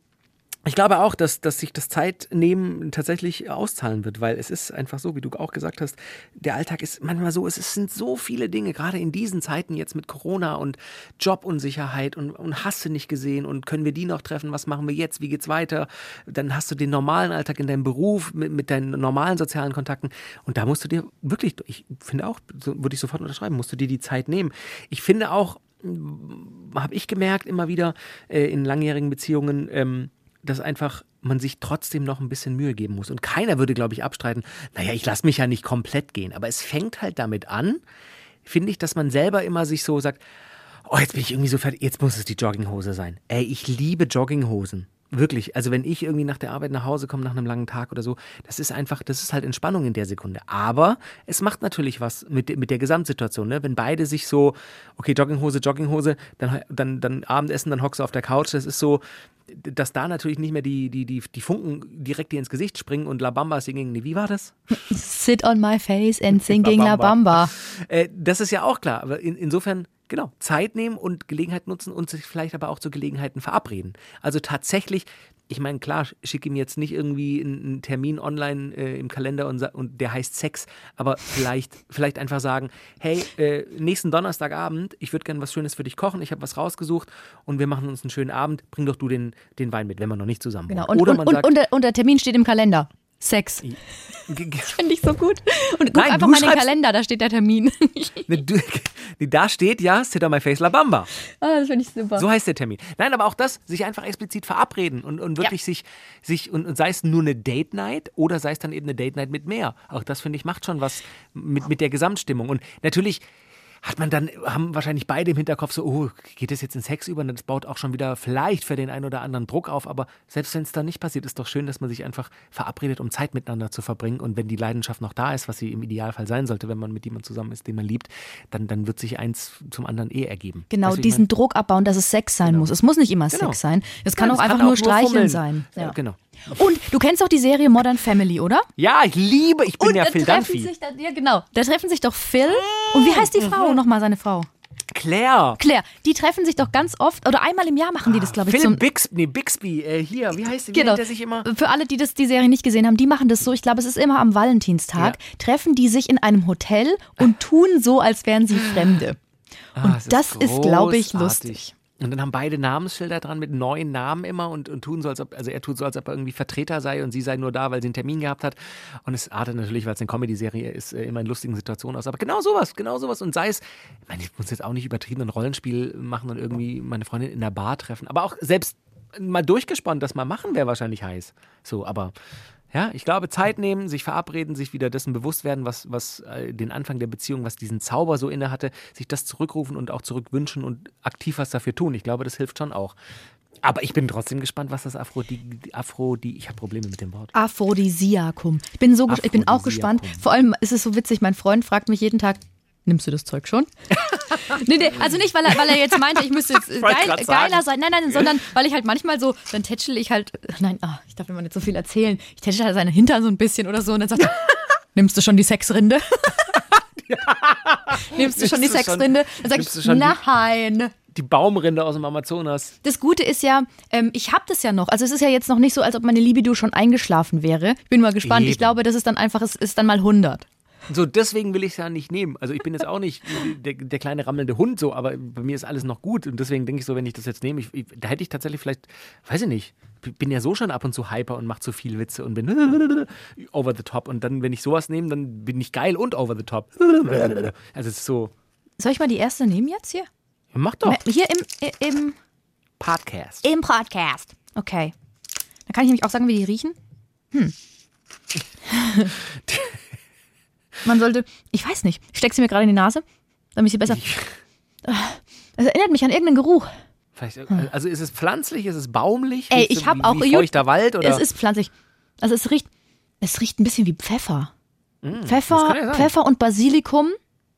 ich glaube auch, dass, dass sich das Zeitnehmen tatsächlich auszahlen wird, weil es ist einfach so, wie du auch gesagt hast, der Alltag ist manchmal so, es sind so viele Dinge, gerade in diesen Zeiten jetzt mit Corona und Jobunsicherheit und, und hast du nicht gesehen und können wir die noch treffen, was machen wir jetzt, wie geht's weiter? Dann hast du den normalen Alltag in deinem Beruf mit, mit deinen normalen sozialen Kontakten und da musst du dir wirklich, ich finde auch, würde ich sofort unterschreiben, musst du dir die Zeit nehmen. Ich finde auch, habe ich gemerkt immer wieder äh, in langjährigen Beziehungen, ähm, dass einfach man sich trotzdem noch ein bisschen Mühe geben muss. Und keiner würde, glaube ich, abstreiten, naja, ich lasse mich ja nicht komplett gehen. Aber es fängt halt damit an, finde ich, dass man selber immer sich so sagt, oh, jetzt bin ich irgendwie so fertig, jetzt muss es die Jogginghose sein. Ey, ich liebe Jogginghosen. Wirklich, also wenn ich irgendwie nach der Arbeit nach Hause komme, nach einem langen Tag oder so, das ist einfach, das ist halt Entspannung in der Sekunde. Aber es macht natürlich was mit, mit der Gesamtsituation, ne? Wenn beide sich so, okay, Jogginghose, Jogginghose, dann, dann, dann Abendessen, dann hockst du auf der Couch, das ist so, dass da natürlich nicht mehr die, die, die, die Funken direkt dir ins Gesicht springen und La Bamba singing, wie war das? Sit on my face and singing La Bamba. Bamba. Äh, das ist ja auch klar, aber in, insofern, genau, Zeit nehmen und Gelegenheit nutzen und sich vielleicht aber auch zu Gelegenheiten verabreden. Also tatsächlich, ich meine, klar, schick ihm jetzt nicht irgendwie einen, Termin online äh, im Kalender und, und der heißt Sex, aber vielleicht, vielleicht einfach sagen, hey, äh, nächsten Donnerstagabend, ich würde gerne was Schönes für dich kochen, ich habe was rausgesucht und wir machen uns einen schönen Abend, bring doch du den, den Wein mit, wenn wir noch nicht zusammen Genau. Und, Oder und, man sagt, und, der, und der Termin steht im Kalender. Sex. Finde ich so gut. Und guck Nein, einfach mal in den Kalender, da steht der Termin. ne, du, da steht ja, sit on my face, la bamba. ah, das finde ich super. So heißt der Termin. Nein, aber auch das, sich einfach explizit verabreden und, und wirklich sich, sich und, und sei es nur eine Date Night oder sei es dann eben eine Date Night mit mehr. Auch das, finde ich, macht schon was mit, mit der Gesamtstimmung. Und natürlich hat man dann, haben wahrscheinlich beide im Hinterkopf so, oh, geht das jetzt in Sex über? Und das baut auch schon wieder vielleicht für den einen oder anderen Druck auf. Aber selbst wenn es dann nicht passiert, ist doch schön, dass man sich einfach verabredet, um Zeit miteinander zu verbringen. Und wenn die Leidenschaft noch da ist, was sie im Idealfall sein sollte, wenn man mit jemandem zusammen ist, den man liebt, dann, dann wird sich eins zum anderen eh ergeben. Genau, Weißt du, wie ich diesen mein? Druck abbauen, dass es Sex sein muss. Es muss nicht immer Genau. Sex sein. Es kann Ja, auch einfach kann nur auch nur Streicheln sein. Ja, genau. Und du kennst auch die Serie Modern Family, oder? Ja, ich liebe, ich bin und ja da Phil treffen Dunphy. sich da, ja genau, da treffen sich doch Phil und wie heißt die Frau Mhm. nochmal, seine Frau? Claire. Claire. Die treffen sich doch ganz oft oder einmal im Jahr machen die das, glaube ich. Phil zum, Bixby, nee, Bixby, äh, hier, wie heißt? Wie Genau. der sich immer? Für alle, die das, die Serie nicht gesehen haben, die machen das so. Ich glaube, es ist immer am Valentinstag. Treffen die sich in einem Hotel und tun so, als wären sie Fremde. Ah, Und das ist, glaube ich, lustig. Und dann haben beide Namensschilder dran mit neuen Namen immer und, und tun so, als ob, also er tut so, als ob er irgendwie Vertreter sei und sie sei nur da, weil sie einen Termin gehabt hat. Und es artet natürlich, weil es eine Comedy-Serie ist, äh, immer in lustigen Situationen aus. Aber genau sowas, genau sowas. Und sei es, ich meine, ich muss jetzt auch nicht übertrieben ein Rollenspiel machen und irgendwie meine Freundin in der Bar treffen. Aber auch selbst mal durchgespannt, das mal machen, wäre wahrscheinlich heiß. So, aber ja, ich glaube, Zeit nehmen, sich verabreden, sich wieder dessen bewusst werden, was, was äh, den Anfang der Beziehung, was diesen Zauber so inne hatte, sich das zurückrufen und auch zurückwünschen und aktiv was dafür tun. Ich glaube, das hilft schon auch. Aber ich bin trotzdem gespannt, was das Afro, die, die Afro, die, ich habe Probleme mit dem Wort. Aphrodisiakum. Ich bin so, ich bin auch gespannt. Vor allem ist es so witzig, mein Freund fragt mich jeden Tag, nimmst du das Zeug schon? nee, nee, also nicht, weil er, weil er jetzt meinte, ich müsste jetzt geil, geiler sein. Nein, nein, sondern weil ich halt manchmal so, dann tätschel ich halt, nein, ah, ich darf immer nicht so viel erzählen. Ich tätschel halt seine Hintern so ein bisschen oder so und dann sagt er, nimmst du schon die Sexrinde? nimmst du schon die Sexrinde? Dann sag ich, nein. Die Baumrinde aus dem Amazonas. Das Gute ist ja, ähm, ich habe das ja noch. Also es ist ja jetzt noch nicht so, als ob meine Libido schon eingeschlafen wäre. Ich bin mal gespannt. Ich Eben. glaube, das ist dann einfach, es ist dann mal 100. So, deswegen will ich es ja nicht nehmen. Also ich bin jetzt auch nicht der, der kleine rammelnde Hund so, aber bei mir ist alles noch gut. Und deswegen denke ich so, wenn ich das jetzt nehme, ich, ich, da hätte ich tatsächlich vielleicht, weiß ich nicht, bin ja so schon ab und zu hyper und mache zu viel Witze und bin over the top. Und dann, wenn ich sowas nehme, dann bin ich geil und over the top. Also es ist so, Soll ich mal die erste nehmen jetzt hier? ja, mach doch. Hier im, im, Podcast. im Podcast. Okay. Dann kann ich nämlich auch sagen, wie die riechen. Hm. Man sollte, ich weiß nicht, ich stecke sie mir gerade in die Nase, damit sie besser. Es erinnert mich an irgendeinen Geruch. Vielleicht, also ist es pflanzlich, ist es baumlich? Ey, ich habe auch feuchter Wald oder Es ist pflanzlich. Also es riecht, es riecht ein bisschen wie Pfeffer. Mm, Pfeffer, ja. Pfeffer und Basilikum.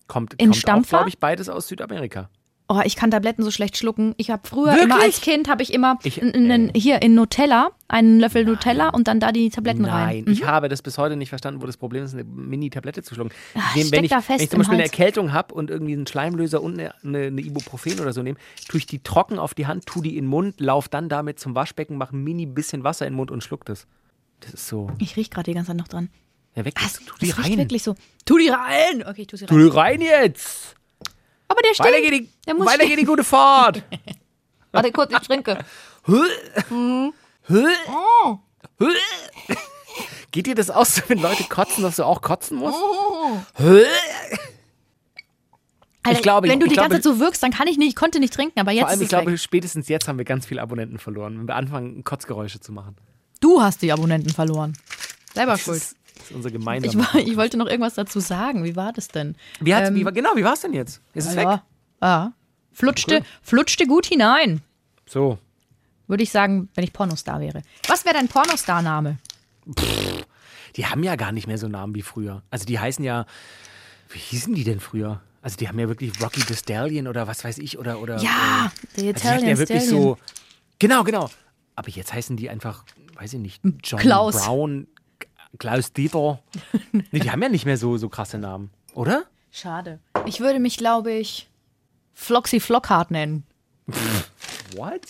kommt, in kommt Stampfer? glaube ich, beides aus Südamerika. Oh, ich kann Tabletten so schlecht schlucken. Ich habe früher Wirklich? immer als Kind habe ich immer Ich- n- hier in Nutella einen Löffel Nutella und dann da die Tabletten Nein, rein. Mhm. ich habe das bis heute nicht verstanden, wo das Problem ist, eine Mini-Tablette zu schlucken. Ich nehm, wenn, ich, da fest wenn ich zum Beispiel eine. Erkältung habe und irgendwie einen Schleimlöser und eine, eine, eine Ibuprofen oder so nehme, tue ich die trocken auf die Hand, tue die in den Mund, lauf dann damit zum Waschbecken, mache ein mini bisschen Wasser in den Mund und schluck das. Das ist so. Ich riech gerade die ganze Zeit noch dran. Ja, weg. Das, tu die rein. wirklich so. Tu die rein! Okay, ich tu sie Tu rein. die rein jetzt. Aber der Weiter stinkt. geht die, Der muss weiter stehen. geht die gute Fahrt. Warte kurz, ich trinke. Geht dir das aus, wenn Leute kotzen, dass du auch kotzen musst? Alter, glaube, wenn du ich die glaube- ganze Zeit so wirkst, dann kann ich nicht, ich konnte nicht trinken, aber jetzt Vor allem, ist ich glaube, weg. spätestens jetzt haben wir ganz viele Abonnenten verloren, wenn wir anfangen, Kotzgeräusche zu machen. Du hast die Abonnenten verloren. Selber Das schuld. ist, das ist unser gemeinsamer. Ich, war, ich wollte noch irgendwas dazu sagen. Wie war das denn? Wie hat's, Ähm, wie, war- genau, wie war es denn jetzt? Ist es weg? Ja. ja. Flutschte, flutschte gut hinein. So. Würde ich sagen, wenn ich Pornostar wäre. Was wäre dein Pornostar-Name? Die haben ja gar nicht mehr so Namen wie früher. Also die heißen ja, wie hießen die denn früher? Also die haben ja wirklich Rocky the Stallion oder was weiß ich oder oder Ja, The äh, also die hatten Italian ja wirklich Stallion. so Genau, genau. Aber jetzt heißen die einfach, weiß ich nicht, John Klaus. Brown, Klaus Dieter. nee, die haben ja nicht mehr so so krasse Namen, oder? Schade. Ich würde mich, glaube ich, Floxy Flockhart nennen. What?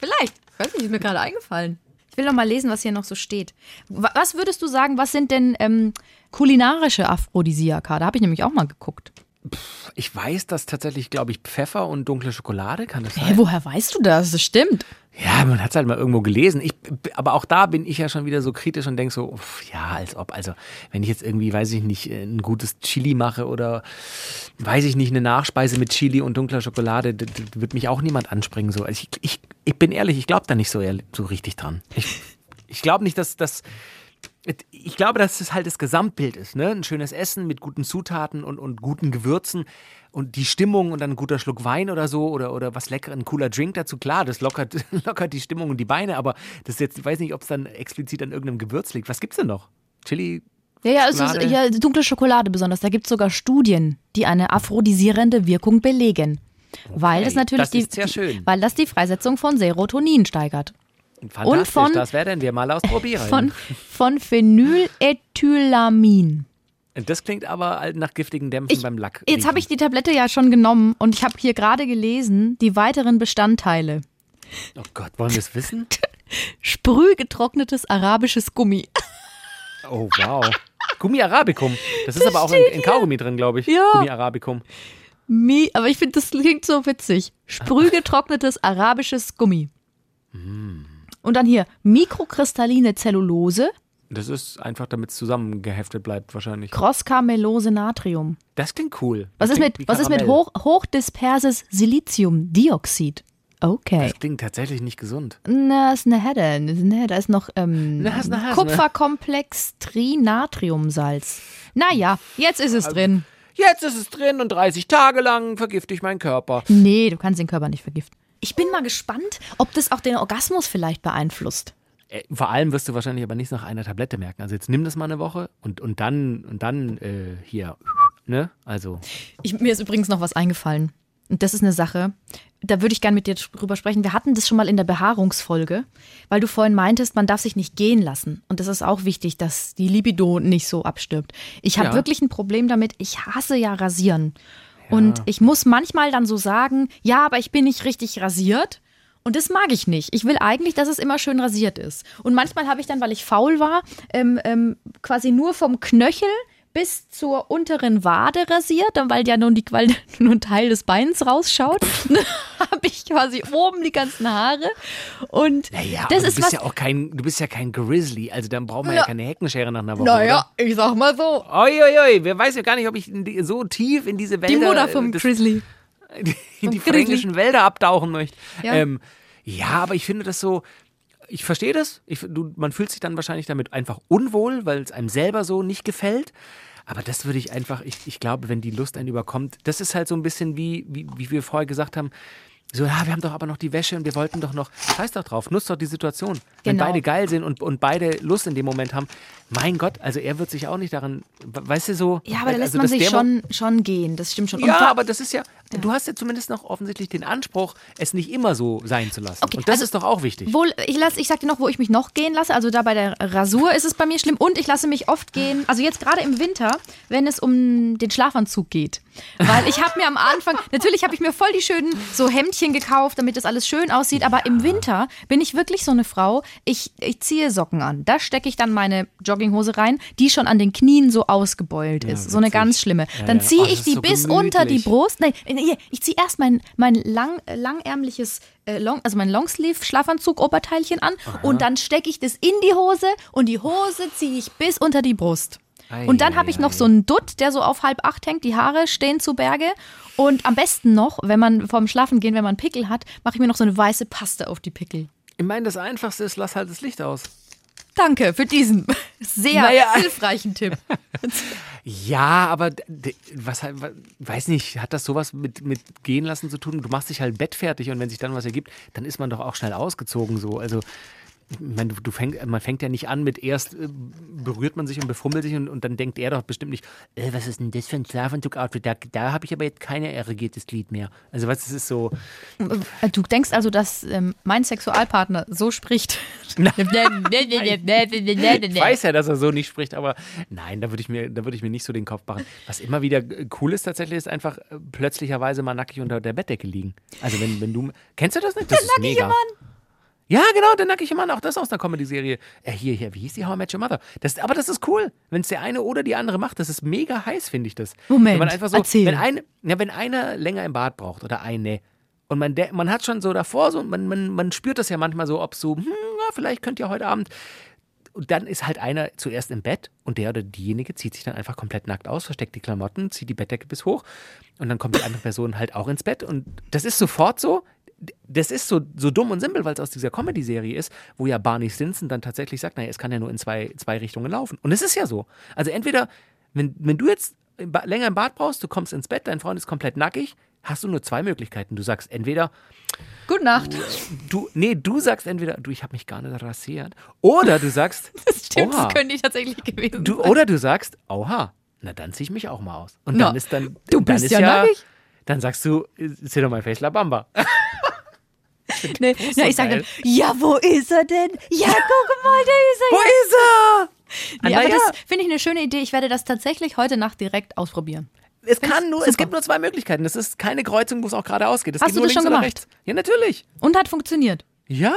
Vielleicht. Ich weiß nicht, ist mir gerade eingefallen. Ich will noch mal lesen, was hier noch so steht. Wa- Was würdest du sagen, was sind denn ähm, kulinarische Aphrodisiaka? Da habe ich nämlich auch mal geguckt. Ich weiß, dass tatsächlich, glaube ich, Pfeffer und dunkle Schokolade kann das sein. Hä, woher weißt du das? Das stimmt. Ja, man hat es halt mal irgendwo gelesen. Ich, aber auch da bin ich ja schon wieder so kritisch und denke so, uff, ja, als ob. Also, wenn ich jetzt irgendwie, weiß ich nicht, ein gutes Chili mache oder, weiß ich nicht, eine Nachspeise mit Chili und dunkler Schokolade, wird mich auch niemand anspringen. So. Also ich, ich, ich bin ehrlich, ich glaube da nicht so, so richtig dran. Ich, ich glaube nicht, dass das. Ich glaube, dass es halt das Gesamtbild ist, ne? Ein schönes Essen mit guten Zutaten und, und guten Gewürzen und die Stimmung und dann ein guter Schluck Wein oder so oder, oder was lecker, ein cooler Drink dazu. Klar, das lockert, lockert die Stimmung und die Beine, aber das ist jetzt, ich weiß nicht, ob es dann explizit an irgendeinem Gewürz liegt. Was gibt's denn noch? Chili? Ja, ja, es ist, ja, dunkle Schokolade besonders. Da gibt es sogar Studien, die eine aphrodisierende Wirkung belegen. Weil das natürlich das die, weil das die Freisetzung von Serotonin steigert. Fantastisch, von- das werden wir mal ausprobieren. Von, von Phenylethylamin. das klingt aber nach giftigen Dämpfen beim Lack. Jetzt habe ich die Tablette ja schon genommen und ich habe hier gerade gelesen, die weiteren Bestandteile. Oh Gott, wollen wir es wissen? Sprühgetrocknetes arabisches Gummi. Oh, wow. Gummi Arabicum. Das ist aber auch in, in Kaugummi drin, glaube ich. Ja. Gummi Arabicum. Mi, aber ich finde, das klingt so witzig. Sprühgetrocknetes arabisches Gummi. Mm. Und dann hier mikrokristalline Zellulose, Das ist einfach, damit es zusammengeheftet bleibt, wahrscheinlich. Crosscarmelose Natrium. Das klingt cool. Was Das ist klingt mit, was ist mit hoch, hochdisperses Siliziumdioxid? Okay. Das klingt tatsächlich nicht gesund. Na, ist eine Hedde. Ne, Da ist noch ähm, Na, ist eine Hass, ne? Kupferkomplex Trinatriumsalz. Naja, jetzt ist es drin. Jetzt ist es drin und 30 Tage lang vergifte ich meinen Körper. Nee, du kannst den Körper nicht vergiften. Ich bin mal gespannt, ob das auch den Orgasmus vielleicht beeinflusst. Äh, Vor allem wirst du wahrscheinlich aber nichts nach einer Tablette merken. Also jetzt nimm das mal eine Woche und, und dann, und dann äh, hier, ne? Also, Ich, mir ist übrigens noch was eingefallen. Und das ist eine Sache, da würde ich gerne mit dir drüber sprechen. Wir hatten das schon mal in der Behaarungsfolge, weil du vorhin meintest, man darf sich nicht gehen lassen. Und das ist auch wichtig, dass die Libido nicht so abstirbt. Ich habe Ja. wirklich ein Problem damit. Ich hasse ja rasieren. Und ich muss manchmal dann so sagen, ja, aber ich bin nicht richtig rasiert. Und das mag ich nicht. Ich will eigentlich, dass es immer schön rasiert ist. Und manchmal habe ich dann, weil ich faul war, ähm, ähm, quasi nur vom Knöchel bis zur unteren Wade rasiert, dann weil ja nun die weil nur ein Teil des Beins rausschaut, habe ich quasi oben die ganzen Haare und naja, das ist du bist was. ja auch kein, du bist ja kein Grizzly, also dann braucht man Na- ja keine Heckenschere nach einer Woche. naja, ich sag mal so, Oder? Uiuiui, wer weiß ja gar nicht, ob ich so tief in diese Wälder, die Mutter vom des- Grizzly. in die fränkischen Wälder abtauchen möchte. Ja. Ähm, ja, aber ich finde das so, ich verstehe das. Ich, du, man fühlt sich dann wahrscheinlich damit einfach unwohl, weil es einem selber so nicht gefällt. Aber das würde ich einfach, ich, ich glaube, wenn die Lust einen überkommt, das ist halt so ein bisschen wie, wie, wie wir vorher gesagt haben, so, ja, wir haben doch aber noch die Wäsche und wir wollten doch noch, scheiß doch drauf, nutzt doch die Situation. Wenn Genau. beide geil sind und, und beide Lust in dem Moment haben, mein Gott, also er wird sich auch nicht daran, weißt du so. Ja, aber da lässt also, man sich schon, schon gehen, das stimmt schon. Ja, aber das ist ja, du hast ja zumindest noch offensichtlich den Anspruch, es nicht immer so sein zu lassen. Okay, und das also- ist doch auch wichtig. Wohl, ich, lass, ich sag dir noch, wo ich mich noch gehen lasse. Also da bei der Rasur ist es bei mir schlimm. Und ich lasse mich oft gehen, also jetzt gerade im Winter, wenn es um den Schlafanzug geht. Weil ich habe mir am Anfang, natürlich habe ich mir voll die schönen so Hemdchen gekauft, damit das alles schön aussieht. Aber im Winter bin ich wirklich so eine Frau, ich, ich ziehe Socken an. Da stecke ich dann meine Jogginghose rein, die schon an den Knien so ausgebeult ist. so eine ganz schlimme. Ja, Dann ja. ziehe Oh, ich ist die so bis unter die. Brust. Nein, nee, ich ziehe erst mein, mein lang, äh, langärmliches, äh, long, also mein Longsleeve-Schlafanzug-Oberteilchen an und dann stecke ich das in die Hose und die Hose ziehe ich bis unter die Brust. Ei, Und dann ei, habe ich noch ei. so einen Dutt, der so auf halb acht hängt, die Haare stehen zu Berge. Und am besten noch, wenn man vorm Schlafen gehen, wenn man Pickel hat, mache ich mir noch so eine weiße Paste auf die Pickel. Ich meine, das Einfachste ist, lass halt das Licht aus. Danke für diesen sehr Naja. hilfreichen Tipp. Ja, aber was wa- weiß nicht, hat das sowas mit, mit gehen lassen zu tun? Du machst dich halt bettfertig und wenn sich dann was ergibt, dann ist man doch auch schnell ausgezogen so. Also ich meine, du, du fäng, man fängt ja nicht an mit erst äh, berührt man sich und befummelt sich und, und dann denkt er doch bestimmt nicht, äh, was ist denn das für ein Schlafanzug-Outfit? Da, da habe ich aber jetzt kein erregiertes Glied mehr. Also was ist so, Äh, Du denkst also, dass ähm, mein Sexualpartner so spricht. Ich weiß ja, dass er so nicht spricht, aber nein, da würde ich mir, da würde ich mir nicht so den Kopf machen. Was immer wieder äh, cool ist tatsächlich, ist einfach äh, plötzlicherweise mal nackig unter der Bettdecke liegen. Also wenn, wenn du, kennst du das nicht? Das der ist mega. Mann. Ja, genau, der nackige Mann, auch das aus einer Comedy-Serie. Äh, hier, hier, wie hieß die How I Met Your Mother? Das, aber das ist cool, wenn es der eine oder die andere macht. Das ist mega heiß, finde ich das. Moment, wenn man einfach so, erzähl. Wenn, ein, ja, wenn einer länger im Bad braucht oder eine und man, der, man hat schon so davor, so, man, man, man spürt das ja manchmal so, ob so, hm, ja, vielleicht könnt ihr heute Abend und dann ist halt einer zuerst im Bett und der oder diejenige zieht sich dann einfach komplett nackt aus, versteckt die Klamotten, zieht die Bettdecke bis hoch und dann kommt die andere Person halt auch ins Bett und das ist sofort so. Das ist so, so dumm und simpel, weil es aus dieser Comedy-Serie ist, wo ja Barney Stinson dann tatsächlich sagt, naja, es kann ja nur in zwei, zwei Richtungen laufen. Und es ist ja so. Also entweder, wenn, wenn du jetzt länger im Bad brauchst, du kommst ins Bett, dein Freund ist komplett nackig, hast du nur zwei Möglichkeiten. Du sagst entweder, Gute Nacht. du, nee, du sagst entweder, du, ich habe mich gar nicht rasiert, oder du sagst, Das stimmt, oha. das könnte ich tatsächlich gewesen Du, sein. oder du sagst, oha, na dann zieh ich mich auch mal aus. Und Na, dann ist dann. du dann bist ist ja nackig. Dann sagst du, sit on my face la bamba. Nee, ja, ich sage dann, ja, wo ist er denn? Ja, guck mal, da ist er. Wo ist er? Nee, aber naja, das finde ich eine schöne Idee. Ich werde das tatsächlich heute Nacht direkt ausprobieren. es kann nur, es super. gibt nur zwei Möglichkeiten. Das ist keine Kreuzung, wo es auch geradeaus geht. Es Hast du nur das schon gemacht? rechts. Ja, natürlich. Und hat funktioniert. Ja,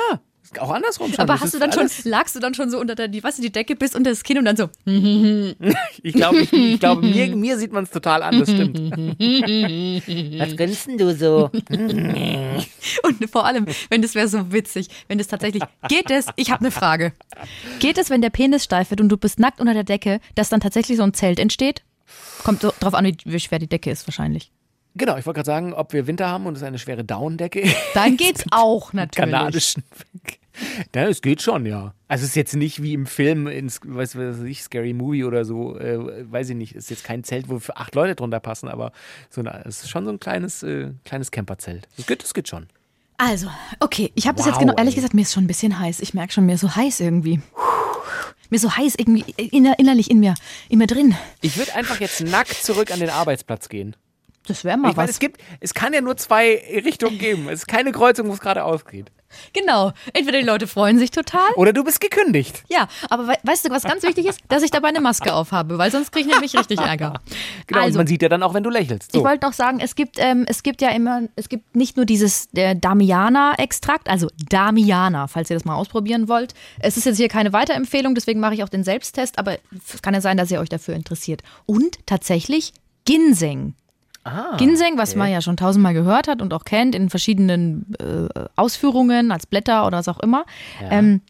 Auch andersrum schon. Aber hast du dann schon, lagst du dann schon so unter der, die, weißt du, die Decke bis unter das Kinn und dann so, Ich glaube, ich, ich glaube mir, mir sieht man es total an, das stimmt. Was grinst denn du so? Und vor allem, wenn das wäre so witzig, wenn das tatsächlich geht es, ich habe eine Frage. Geht es, wenn der Penis steif wird und du bist nackt unter der Decke, dass dann tatsächlich so ein Zelt entsteht? Kommt so drauf an, wie, wie schwer die Decke ist wahrscheinlich. Genau, ich wollte gerade sagen, ob wir Winter haben und es eine schwere Daunendecke ist. Dann geht's auch natürlich. kanadischen. Ja, es geht schon, ja. Also es ist jetzt nicht wie im Film, in, weiß weiß ich, Scary Movie oder so, äh, weiß ich nicht, ist jetzt kein Zelt, wo für acht Leute drunter passen, aber so eine, es ist schon so ein kleines, äh, kleines Camperzelt. Das geht, das geht schon. Also, okay, ich habe das Wow, jetzt genau, ehrlich ey. gesagt, mir ist schon ein bisschen heiß. Ich merke schon, mir ist so heiß irgendwie. Mir ist so heiß irgendwie inner, innerlich in mir, in mir drin. Ich würde einfach jetzt nackt zurück an den Arbeitsplatz gehen. Das wäre mal Ich meine, was. es gibt, es kann ja nur zwei Richtungen geben. Es ist keine Kreuzung, wo es geradeaus geht. Genau. Entweder die Leute freuen sich total. Oder du bist gekündigt. Ja, aber we weißt du, was ganz wichtig ist? Dass ich dabei eine Maske aufhabe, weil sonst kriege ich nämlich richtig Ärger. Genau, und also, man sieht ja dann auch, wenn du lächelst. So. ich wollte noch sagen, es gibt, ähm, es gibt ja immer, es gibt nicht nur dieses äh, Damiana-Extrakt, also Damiana, falls ihr das mal ausprobieren wollt. Es ist jetzt hier keine Weiterempfehlung, deswegen mache ich auch den Selbsttest, aber es kann ja sein, dass ihr euch dafür interessiert. Und tatsächlich Ginseng. Ah, Ginseng, was man ja schon tausendmal gehört hat und auch kennt in verschiedenen äh, Ausführungen als Blätter oder was auch immer. Ähm,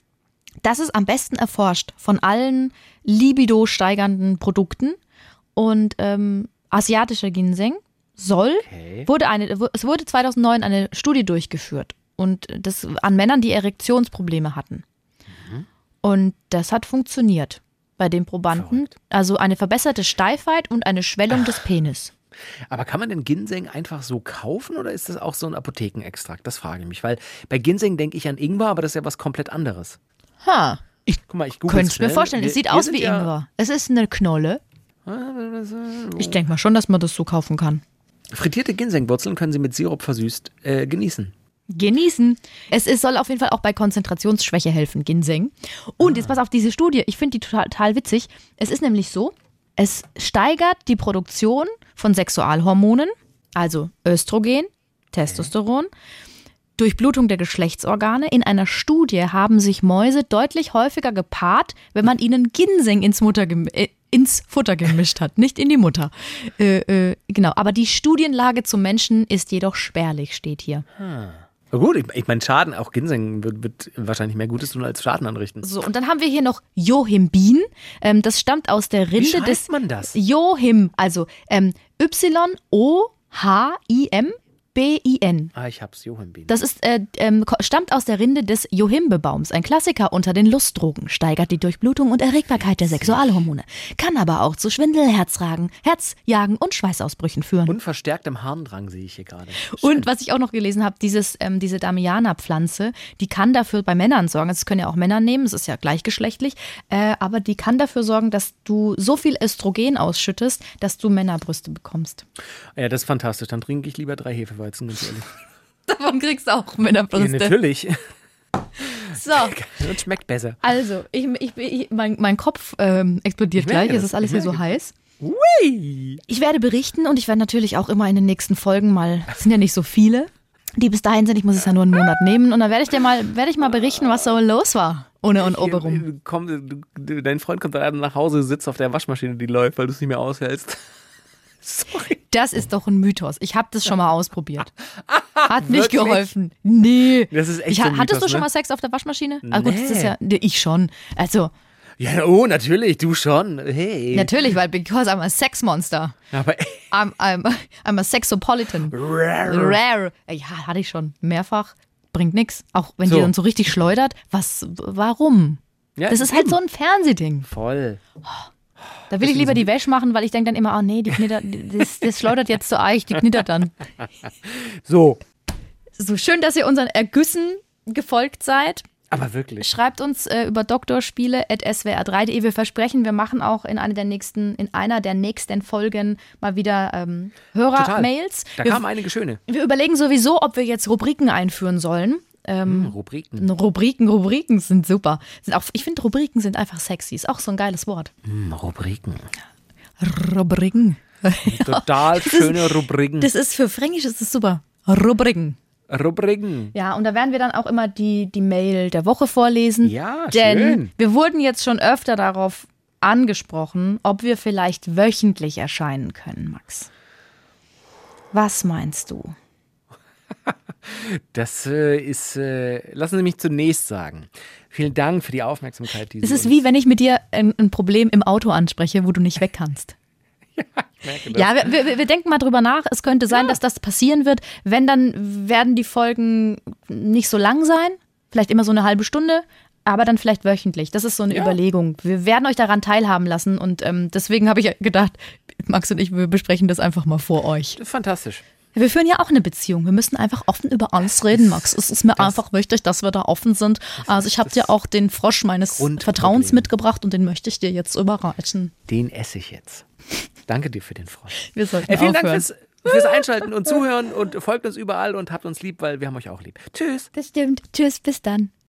das ist am besten erforscht von allen libido steigernden Produkten und ähm, asiatischer Ginseng soll Okay. wurde eine es wurde 2009 eine Studie durchgeführt und das an Männern, die Erektionsprobleme hatten. Und das hat funktioniert bei den Probanden, also eine verbesserte Steifheit und eine Schwellung des Penis. Aber kann man denn Ginseng einfach so kaufen oder ist das auch so ein Apothekenextrakt? Das frage ich mich, weil bei Ginseng denke ich an Ingwer, aber das ist ja was komplett anderes. Ha, ich Guck mal, ich könnte es mir vorstellen. Es sieht aus wie Ingwer. Es ist eine Knolle. Ich denke mal schon, dass man das so kaufen kann. Frittierte Ginsengwurzeln können Sie mit Sirup versüßt äh, genießen. Genießen. Es ist, soll auf jeden Fall auch bei Konzentrationsschwäche helfen, Ginseng. Und jetzt pass auf diese Studie. Ich finde die total, total witzig. Es ist nämlich so, es steigert die Produktion von Sexualhormonen, also Östrogen, Testosteron, Durchblutung der Geschlechtsorgane. In einer Studie haben sich Mäuse deutlich häufiger gepaart, wenn man ihnen Ginseng ins, Mutter äh, ins Futter gemischt hat, nicht in die Mutter. Äh, äh, genau, aber die Studienlage zum Menschen ist jedoch spärlich, steht hier. Na gut, ich, ich meine, Schaden, auch Ginseng wird, wird wahrscheinlich mehr Gutes tun als Schaden anrichten. So, und dann haben wir hier noch Johimbin. Ähm, das stammt aus der Rinde schreibt des. man das? Johim, also ähm, Y-O-H-I-M-B-I-N. Ah, ich hab's, Johann Das ist, äh, ähm, stammt aus der Rinde des Johimbebaums. Ein Klassiker unter den Lustdrogen. Steigert die Durchblutung und Erregbarkeit der Sexualhormone. Kann aber auch zu Schwindel, Herzragen, Herzjagen und Schweißausbrüchen führen. Und verstärktem Harndrang sehe ich hier gerade. Und was ich auch noch gelesen habe, dieses, ähm, diese Damiana-Pflanze, die kann dafür bei Männern sorgen, das können ja auch Männer nehmen, es ist ja gleichgeschlechtlich, äh, aber die kann dafür sorgen, dass du so viel Östrogen ausschüttest, dass du Männerbrüste bekommst. Ja, das ist fantastisch. Dann trinke ich lieber drei Hefeweizen, ganz ehrlich. Davon kriegst du auch Ja, Männerbrüste. natürlich. so, Und schmeckt besser. also, ich, ich, ich, mein, mein Kopf ähm, explodiert gleich, es ist alles hier so heiß. Ui. Ich werde berichten und ich werde natürlich auch immer in den nächsten Folgen mal, es sind ja nicht so viele, die bis dahin sind, ich muss es ja nur einen Monat nehmen und dann werde ich dir mal, werde ich mal berichten, was so los war. Ohne und oberum. Hier, Komm, dein Freund kommt dann nach Hause, sitzt auf der Waschmaschine, die läuft, weil du es nicht mehr aushältst. Sorry. Das ist doch ein Mythos. Ich habe das schon mal ausprobiert. Hat nicht Wirklich? geholfen. Nee. Das ist echt ich, so Hattest Mythos, du schon ne? mal Sex auf der Waschmaschine? Ah, gut, das Nee. ist ja. Nee, ich schon. Also, Ja, oh, natürlich, du schon. Hey. natürlich, weil because I'm a sex monster. Aber I'm, I'm, I'm a sexopolitan. Rare. Ja, hatte ich schon. Mehrfach. Bringt nix. Auch wenn So. die dann so richtig schleudert. Was, warum? Ja, das ist halt eben. so ein Fernsehding. voll. Da will ich lieber die Wäsche machen, weil ich denke dann immer, oh nee, die knittert, das, das schleudert jetzt zu Eich, die knittert dann. So. So schön, dass ihr unseren Ergüssen gefolgt seid. Aber wirklich. Schreibt uns äh, über doktorspiele.swr3.de. Wir versprechen, wir machen auch in einer der nächsten, in einer der nächsten Folgen mal wieder ähm, Hörer-Mails. Da Wir, kamen einige schöne wir überlegen sowieso, ob wir jetzt Rubriken einführen sollen. Ähm, Rubriken. Rubriken, Rubriken sind super. Sind auch, ich finde, Rubriken sind einfach sexy. Ist auch so ein geiles Wort. Hm, Rubriken. Rubriken. Total schöne Rubriken. Das ist für Fränkisch ist das super. Rubriken. Rubriken. Ja, und da werden wir dann auch immer die, die Mail der Woche vorlesen. Ja, denn schön. wir wurden jetzt schon öfter darauf angesprochen, ob wir vielleicht wöchentlich erscheinen können, Max. Was meinst du? Das äh, ist, äh, lassen Sie mich zunächst sagen. Vielen Dank für die Aufmerksamkeit. Die Es Sie ist wie wenn ich mit dir ein, ein Problem im Auto anspreche, wo du nicht weg kannst. merke das. Ja, wir, wir, wir denken mal drüber nach. Es könnte sein, dass das passieren wird. Wenn, dann werden die Folgen nicht so lang sein. Vielleicht immer so eine halbe Stunde. Aber dann vielleicht wöchentlich. Das ist so eine Ja. Überlegung. Wir werden euch daran teilhaben lassen. Und ähm, deswegen habe ich gedacht, Max und ich, wir besprechen das einfach mal vor euch. Fantastisch. Wir führen ja auch eine Beziehung. Wir müssen einfach offen über alles reden, Max. Es ist mir einfach wichtig, dass wir da offen sind. Also ich habe dir auch den Frosch meines. Vertrauens mitgebracht und den möchte ich dir jetzt überreichen. Den esse ich jetzt. Danke dir für den Freund. Wir sollten Äh, vielen aufhören. Dank fürs, fürs Einschalten und Zuhören und folgt uns überall und habt uns lieb, weil wir haben euch auch lieb. Tschüss. Das stimmt. Tschüss, bis dann.